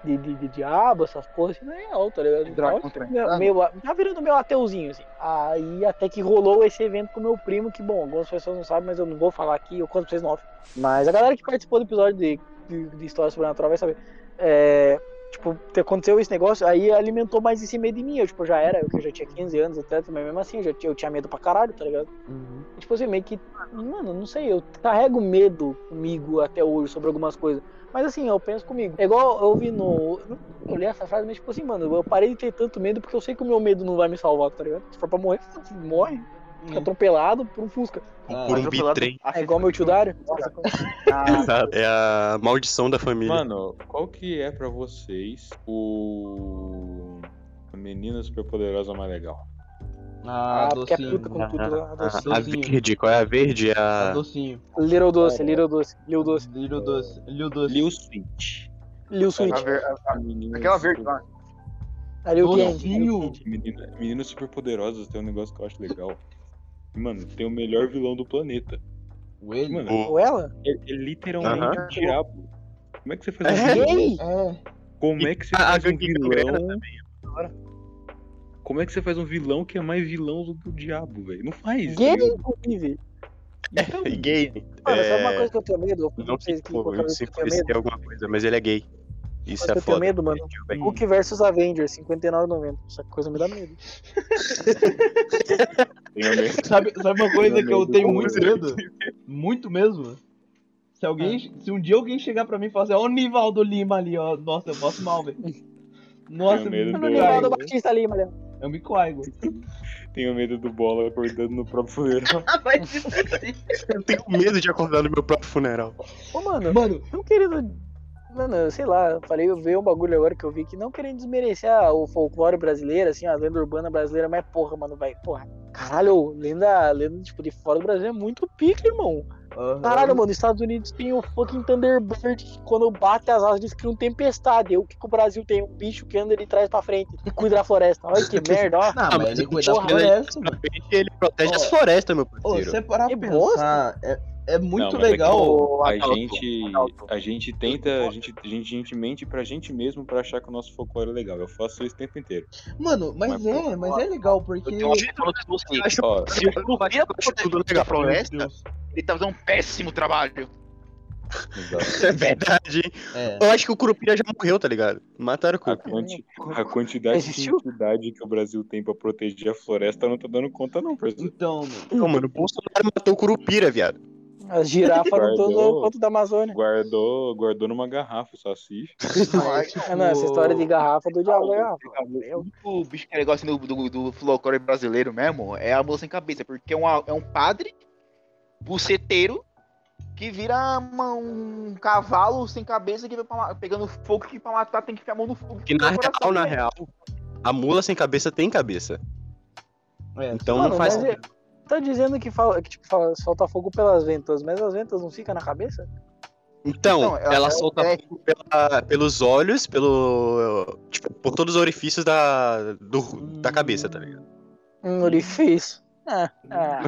de, de, de diabo, essas porras, assim, não é real, tá ligado? Então, meu, meu, tá virando meu ateuzinho, assim. Aí até que rolou esse evento com meu primo, que bom, algumas pessoas não sabem, mas eu não vou falar aqui, eu conto pra vocês no off. Mas a galera que participou do episódio de, de, de História Sobrenatural vai saber. É, tipo, te- aconteceu esse negócio, aí alimentou mais esse medo em mim. Eu, tipo, já era, eu que já tinha 15 anos, etc. Mas mesmo assim, eu, já tinha, eu tinha medo pra caralho, tá ligado? Uhum. E, tipo assim, meio que, mano, não sei, eu carrego medo comigo até hoje sobre algumas coisas. Mas assim, eu penso comigo. É igual eu vi no. Eu li essa frase, mas tipo assim, mano, eu parei de ter tanto medo porque eu sei que o meu medo não vai me salvar, tá ligado? Se for pra morrer, morre. Fica atropelado por um Fusca. Ah, Por um bitrem. É igual meu tio Dário. Ah, Exato. É a maldição da família. Mano, qual que é pra vocês o. A menina superpoderosa mais legal? Ah, Ah, porque é puta com tudo a, Docinho. a verde, qual é a verde? É Ah, a. docinho. Little Doce, Little Doce, Lil Doce, Lil doce. Lil doce. Lil Switch. Lil a Sweet. a- A Aquela verde super- lá. A Lil. Docinho. Menina, meninas superpoderosas tem um negócio que eu acho legal. Mano, tem o melhor vilão do planeta. O ele? Mano, O- Ou ela? é, é literalmente Aham. o diabo. Como é que você faz um É? vilão? É. Como é que você A- a faz um vilão? Como é que você faz um vilão que é mais vilão do que o diabo, velho? Não faz. tá Gay, ligado? inclusive. Então, Gay. Mano, sabe uma É, coisa que eu tenho medo? Eu Não sei eu eu medo. pensei alguma coisa, mas ele é gay. Isso Sabe é que eu tenho foda. medo, mano? Hulk versus Avengers, 59,90. Essa coisa me dá medo. Sabe, sabe uma coisa que eu tenho muito medo? Muito mesmo? Se alguém. Se um dia alguém chegar pra mim e falar assim, ó o Nivaldo Lima ali, ó. Nossa, eu posso mal, velho. Nossa, eu Tenho medo me do- No Eu me caigo. Tenho medo do bola acordando no próprio funeral. Vai se fuder. Eu tenho medo de acordar no meu próprio funeral. Ô, mano, Mano, não querendo. Mano, sei lá, eu falei, eu vi um bagulho agora que eu vi que não querendo desmerecer a- o folclore brasileiro, assim, a lenda urbana brasileira, mas porra, mano, vai, porra. Caralho, lenda, lenda, tipo, de fora do Brasil é muito pica, irmão. Aham. Caralho, mano, nos Estados Unidos tem o fucking Thunderbird que quando bate as asas diz que um tempestade. O que, que o Brasil tem? Um bicho que anda de trás pra frente e cuida da floresta. Olha que merda, ó. Não, Ah, mas mas ele cuida da floresta, mano. Ele protege Ó, as florestas, meu Ô, parceiro. você parar pra pensar, é, é muito Não, é que legal. o- A Adalto, gente, Adalto. a gente tenta, a gente, a gente, a gente mente pra gente mesmo pra achar que o nosso folclore é legal. Eu faço isso o tempo inteiro. Mano, mas Mas, é, mas é legal porque. Eu acho Ó, Se o Curupira acho tudo proteger a legal. floresta, ele tá fazendo um péssimo trabalho. exato. É verdade, hein? É. Eu acho que o Curupira já morreu, tá ligado? Mataram o A, Curupira. quanti- a quantidade de Existiu? entidade que o Brasil tem pra proteger a floresta não tá dando conta, não, parceiro. Então, mano, Não, mano, o Bolsonaro matou o Curupira, viado. As girafas não estão no ponto da Amazônia. Guardou, guardou numa garrafa, só assiste. Ah, não, essa história de garrafa do diabo é. O único bicho que é assim do, do, do folclore brasileiro mesmo é a moça sem cabeça, porque é, uma- é um padre buceteiro que vira uma- um cavalo sem cabeça que vai pra pegando fogo que pra matar tem que enfiar a mão no fogo. Que na real, na dele. real, a mula sem cabeça tem cabeça. é, Então Mano, não faz mas é- Tá dizendo que, fala, que tipo, fala- solta fogo pelas ventas, mas as ventas não ficam na cabeça? Então, Então, ela- ela é- solta é- fogo pela- pelos olhos, pelo. Tipo, por todos os orifícios da, do- da cabeça, tá ligado? Um orifício. Ah, ah.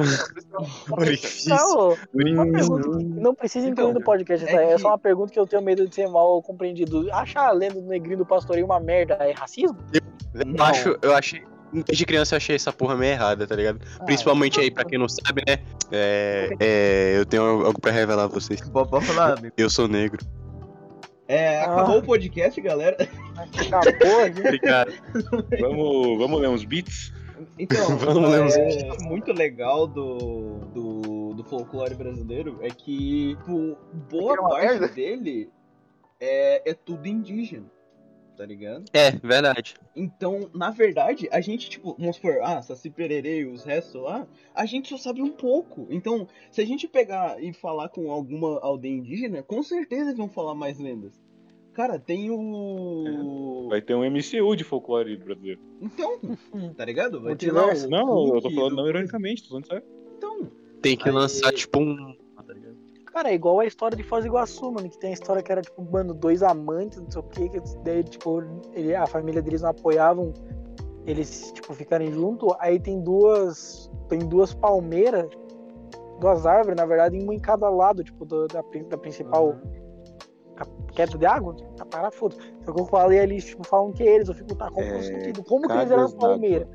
Orifício. Não, uma Orifício. pergunta que não precisa incluir Então, no podcast, é tá? é que- só uma pergunta que eu tenho medo de ser mal compreendido. Achar a lenda do negrinho do pastorinho uma merda é racismo? Eu Não. acho, eu achei. Desde criança eu achei essa porra meio errada, tá ligado? Ah, Principalmente aí, pra quem não sabe, né? É, é, eu tenho algo pra revelar pra vocês. pode falar, amigo. Eu sou negro. É, Ah. acabou o podcast, galera. Acabou aqui. Obrigado. Vamos, vamos ler uns beats? Então, Vamos ler uns é, muito legal do, do, do folclore brasileiro é que tipo, boa É parte merda. dele é, é tudo indígena, tá ligado? É, verdade. Então, na verdade, a gente, tipo, vamos supor, ah, Saci Pererê e os restos lá, a gente só sabe um pouco. Então, se a gente pegar e falar com alguma aldeia indígena, com certeza eles vão falar mais lendas. Cara, tem o. Vai ter um MCU de folclore brasileiro. Então, tá ligado? Vai ter lá Multiverso. o Não, eu tô falando do- não ironicamente, tô falando sério. Então, Tem que Aí- lançar, tipo, um. Cara, é igual a história de Foz do Iguaçu, mano, que tem a história que era, tipo, mano, dois amantes, não sei o quê, que daí, tipo, ele- a família deles não apoiavam eles, tipo, ficarem junto, aí tem duas, tem duas palmeiras, duas árvores, na verdade, uma em cada lado, tipo, do- da, da principal ca- queda de água, tá parado, foda Só que eu falei ali, tipo, falam que eles, eu fico, tá, que é o É, sentido? Como que eles eram cargas d'água. palmeira?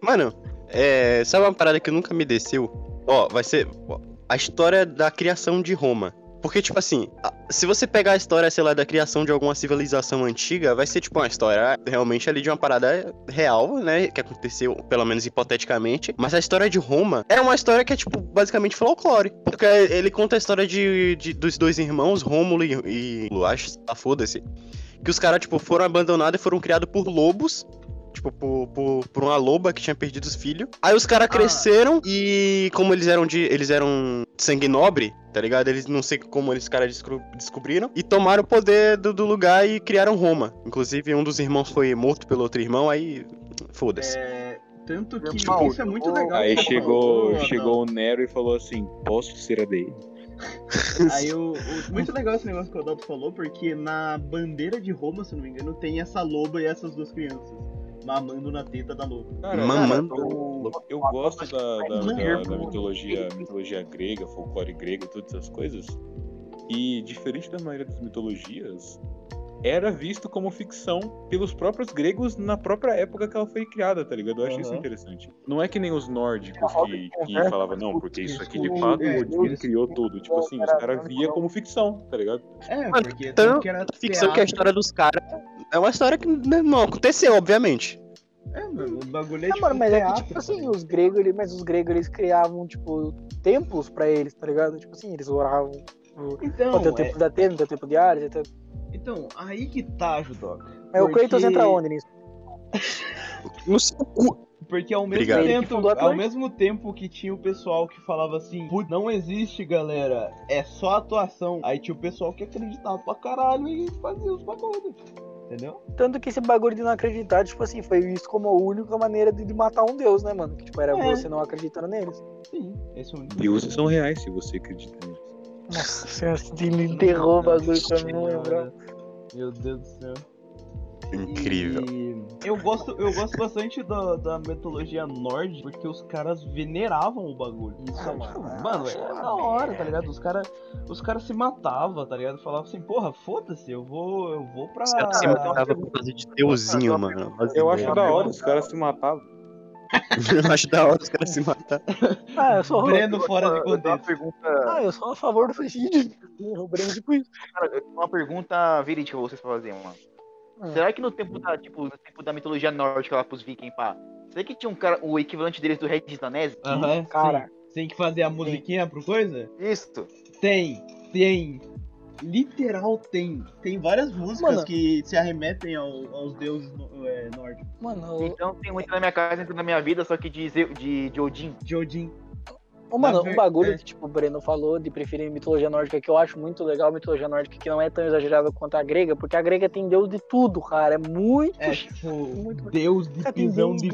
Mano, é, sabe uma parada que nunca me desceu? Ó, vai ser a história da criação de Roma. Porque, tipo assim, se você pegar a história, sei lá, da criação de alguma civilização antiga, vai ser, tipo, uma história realmente ali de uma parada real, né? Que aconteceu, pelo menos hipoteticamente. Mas a história de Roma é uma história que é, tipo, basicamente folclore. Porque ele conta a história de, de- dos dois irmãos, Rômulo e, e acho, ah, foda-se. Que os caras, tipo, foram abandonados e foram criados por lobos tipo, por, por, por uma loba que tinha perdido os filhos. Aí os caras Ah. cresceram e como eles eram de. Eles eram de sangue nobre, tá ligado? Eles não sei como eles caras descobriram. E tomaram o poder do, do lugar e criaram Roma. Inclusive, um dos irmãos foi morto pelo outro irmão, aí. Foda-se. é. Tanto que Irmão, isso é muito legal. Aí que você chegou, falou, chegou o Nero e falou assim: Posso ser a dele? Aí o, o- muito legal esse negócio que o Adalto falou, porque na bandeira de Roma, se eu não me engano, tem essa loba e essas duas crianças. Mamando na teta da loba. Cara, Mamando. eu, eu gosto da, da, da- da mitologia, mitologia grega, folclore grego, todas essas coisas. E diferente da maioria das mitologias, era visto como ficção pelos próprios gregos na própria época que ela foi criada, tá ligado? Eu acho isso Aham. interessante. Não é que nem os nórdicos que, que falavam, não, porque isso aqui de isso, fato é, Odin criou tudo. Tipo assim, os caras via como ficção, tá ligado? É, porque tanto tanto que era Ficção que é a história dos caras. É uma história que não aconteceu, obviamente. É, mano, o bagulho é Não, tipo mano, mas é que, tipo tá assim, os gregos, eles, mas os gregos, eles criavam, tipo, templos pra eles, tá ligado? Tipo assim, eles oravam. o- Então, tem o é- tempo da Atena, tem o tempo de Ares, tem... então, aí que tá, Judoca. Mas o Porque- Kratos entra onde nisso? No seu cu. Porque ao mesmo Obrigado. Tempo, ao mesmo tempo que tinha o pessoal que falava assim, "Putz, não existe, galera, é só atuação. Aí tinha o pessoal que acreditava pra caralho e fazia os bagulhos. Entendeu? Tanto que esse bagulho de não acreditar, tipo assim, foi visto como a única maneira de, matar um deus, né, mano? Que, tipo, era É. você não acreditando neles. Sim, esse é o único. Deuses são reais se você acredita neles. Nossa senhora, ele enterrou o bagulho pra mim lembrar. Meu Deus do céu. Incrível. E eu gosto, eu gosto bastante da, da mitologia nórdica, porque os caras veneravam o bagulho. Isso, é, tipo, mano, é da hora, tá ligado? Os caras os cara se matavam, tá ligado? Falavam assim, porra, foda-se, eu vou, eu vou pra. Os caras se matavam por causa de deusinho, mano. Eu acho da hora, os caras se matavam. Eu acho da hora os caras se matarem. Ah, eu sou, Breno fora de Eu uma contexto. pergunta, ah, eu sou a favor do suicídio. O Breno, tipo isso. cara, eu tenho uma pergunta verídica pra vocês fazerem, mano. Hum. Será que no tempo da, tipo, no tempo da mitologia nórdica lá pros vikings, pá, será que tinha um cara, o equivalente deles do Regis Danese? Aham, Cara. sim. Tem que fazer a musiquinha pro coisa? Isso. Tem, tem. Literal tem. Tem várias músicas Mano. que se arremetem ao- aos deuses no- é, nórdicos. Mano, Então tem entra na minha casa, entra na minha vida, só que de, de, de Odin. De Odin. Ô, mano, um ver- bagulho é. que tipo, o Breno falou de preferir mitologia nórdica, que eu acho muito legal, a mitologia nórdica, que não é tão exagerada quanto a grega, porque a grega tem deus de tudo, cara. É muito. É tipo, Muito- deus de Cara, pisão de.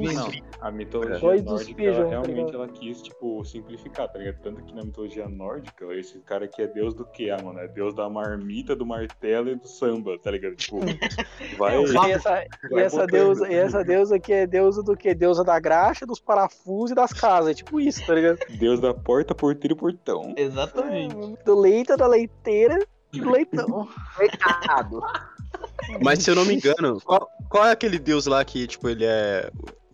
A mitologia Dois nórdica, ela, tá realmente ela quis, tipo, simplificar, tá ligado? Tanto que na mitologia nórdica, esse cara aqui é deus do que, ah, mano? É deus da marmita, do martelo e do samba, tá ligado? Tipo, vai... E essa, e vai essa botando, deusa, tá e essa deusa aqui é deusa do quê? Deusa da graxa, dos parafusos e das casas. É tipo isso, tá ligado? Deus da porta, porteiro e portão. Exatamente. Do leite, da leiteira e do leitão. Coitado. Mas se eu não me engano, qual, qual é aquele deus lá que, tipo, ele é.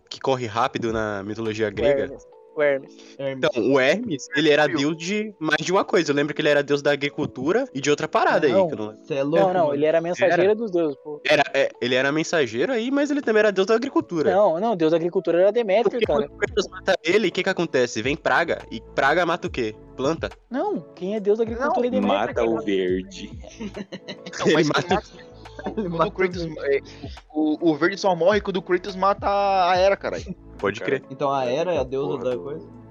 que corre rápido na mitologia O grega? Hermes. O Hermes. Hermes. Então, o Hermes, ele era deus de mais de uma coisa. Eu lembro que ele era deus da agricultura e de outra parada Não. aí. Que eu não... Você é louco? Não, não, mano. ele era mensageiro dos deuses, pô. Era, é, ele era mensageiro aí, mas ele também era deus da agricultura. Não, não, deus da agricultura era Deméter, Porque cara. quando Kratos mata ele, o que que acontece? Vem praga, e praga mata o quê? Planta. Não, quem é deus da agricultura é Deméter. Mata o verde. Não, Ele mas mata- quando o Kratos. é, o, o verde só morre quando o Kratos mata a Era, caralho. Pode crer. Então a Era é a deusa Porra, da coisa?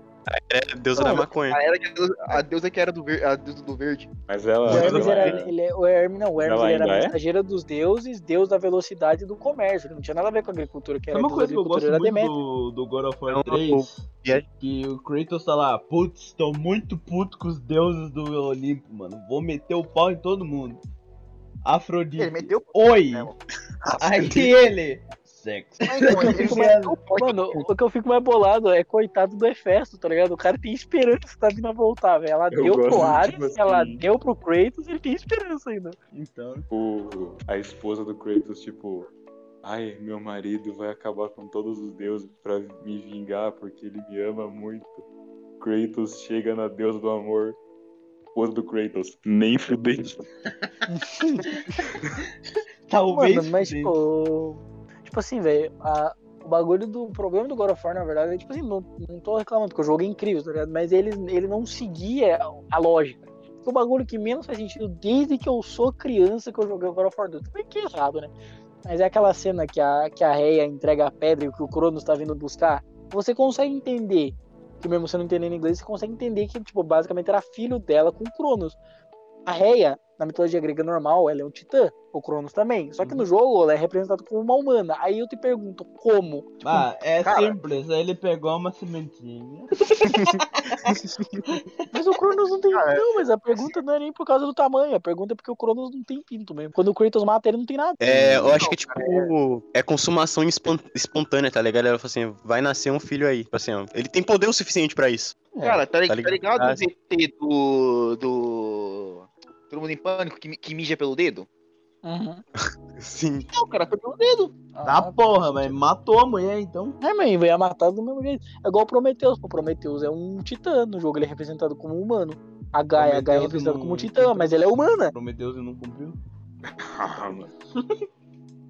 É deusa Não, da maconha. A Era que é a deusa- a deusa que era do verde. A deusa do verde. Mas ela. O Hermes ela era, é- ele, é- o Hermes, não, o Hermes Ela era ainda é? mensageira dos deuses, deus da velocidade e do comércio. Ele não tinha nada a ver com a agricultura, que era uma coisa que eu gosto agricultura, era muito do, do God of War Não, 3? e é- Que o Kratos tá lá, putz, tô muito puto com os deuses do Olimpo, mano. Vou meter o pau em todo mundo. Afrodite. Ele meteu. Oi! né, mano? Aí ele. Sexo. Fico meteu o Mano, que eu fico mais bolado é coitado do Hefesto, tá ligado? O cara tem esperança que tá vindo a voltar, velho. Ela Eu deu pro Ares, tipo assim- ela deu pro Kratos, ele tem esperança ainda. Então. o, a esposa do Kratos, tipo, ai, meu marido vai acabar com todos os deuses pra me vingar porque ele me ama muito. Kratos chega na deusa do amor. Esposa do Kratos, nem fudei. Talvez. Mano, mas tipo. Tipo assim, velho, a- o bagulho do o problema do God of War, na verdade, é tipo assim, não, não tô reclamando, porque o jogo é incrível, tá ligado? Mas ele, ele não seguia a lógica. O bagulho que menos faz sentido desde que eu sou criança que eu joguei o God of War 2. Tudo bem que é errado, né? Mas é aquela cena que a, que a Reia entrega a pedra e que o Cronos tá vindo buscar. Você consegue entender, que mesmo você não entendendo inglês, você consegue entender que, tipo, basicamente era filho dela com Cronos. A Reia, na mitologia grega normal, ela é um titã, o Cronos também. Só que no jogo ela é representada como uma humana. Aí eu te pergunto, como? Tipo, Ah, é Cara. simples. Aí ele pegou uma sementinha. Mas o Cronos não tem. Cara, Não, mas a pergunta não é nem por causa do tamanho. A pergunta é porque o Cronos não tem pinto mesmo. Quando o Kratos mata ele, não tem nada. É, eu acho que, tipo, é consumação espon- espontânea, tá ligado? Ela falou assim, vai nascer um filho aí. Tipo assim, ele tem poder o suficiente pra isso. Cara, tá, li- Tá tá ligado? ligado Ah, o ZT do. do. Todo mundo em pânico que, que mija pelo dedo? Uhum. Sim. Não, cara, foi pelo dedo. Tá porra, mas matou a mulher então. É, mas ia matar do mesmo jeito. É igual o Prometheus. O Prometheus é um titã. No jogo ele é representado como um humano. A Gaia, a Gaia é Prometheus representada como um titã, mas ela é humana. Prometeus e não cumpriu. Ah, mano.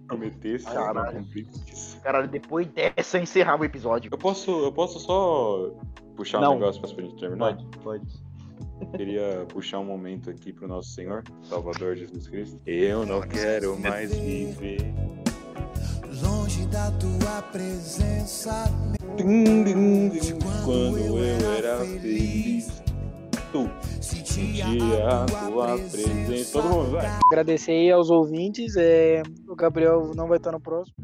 Prometesse, Caralho. não cumpri isso. Cara, depois dessa eu encerrava o episódio. Eu posso, eu posso só puxar um Não. negócio pra gente terminar? Pode, pode. Queria puxar um momento aqui pro nosso Senhor, Salvador Jesus Cristo. Eu não quero mais viver. Longe da tua presença, Dum, dum, dum, Quando eu era feliz, tu sentia a tua presença. Todo mundo vai. Agradecer aí aos ouvintes. É... O Gabriel não vai estar no próximo.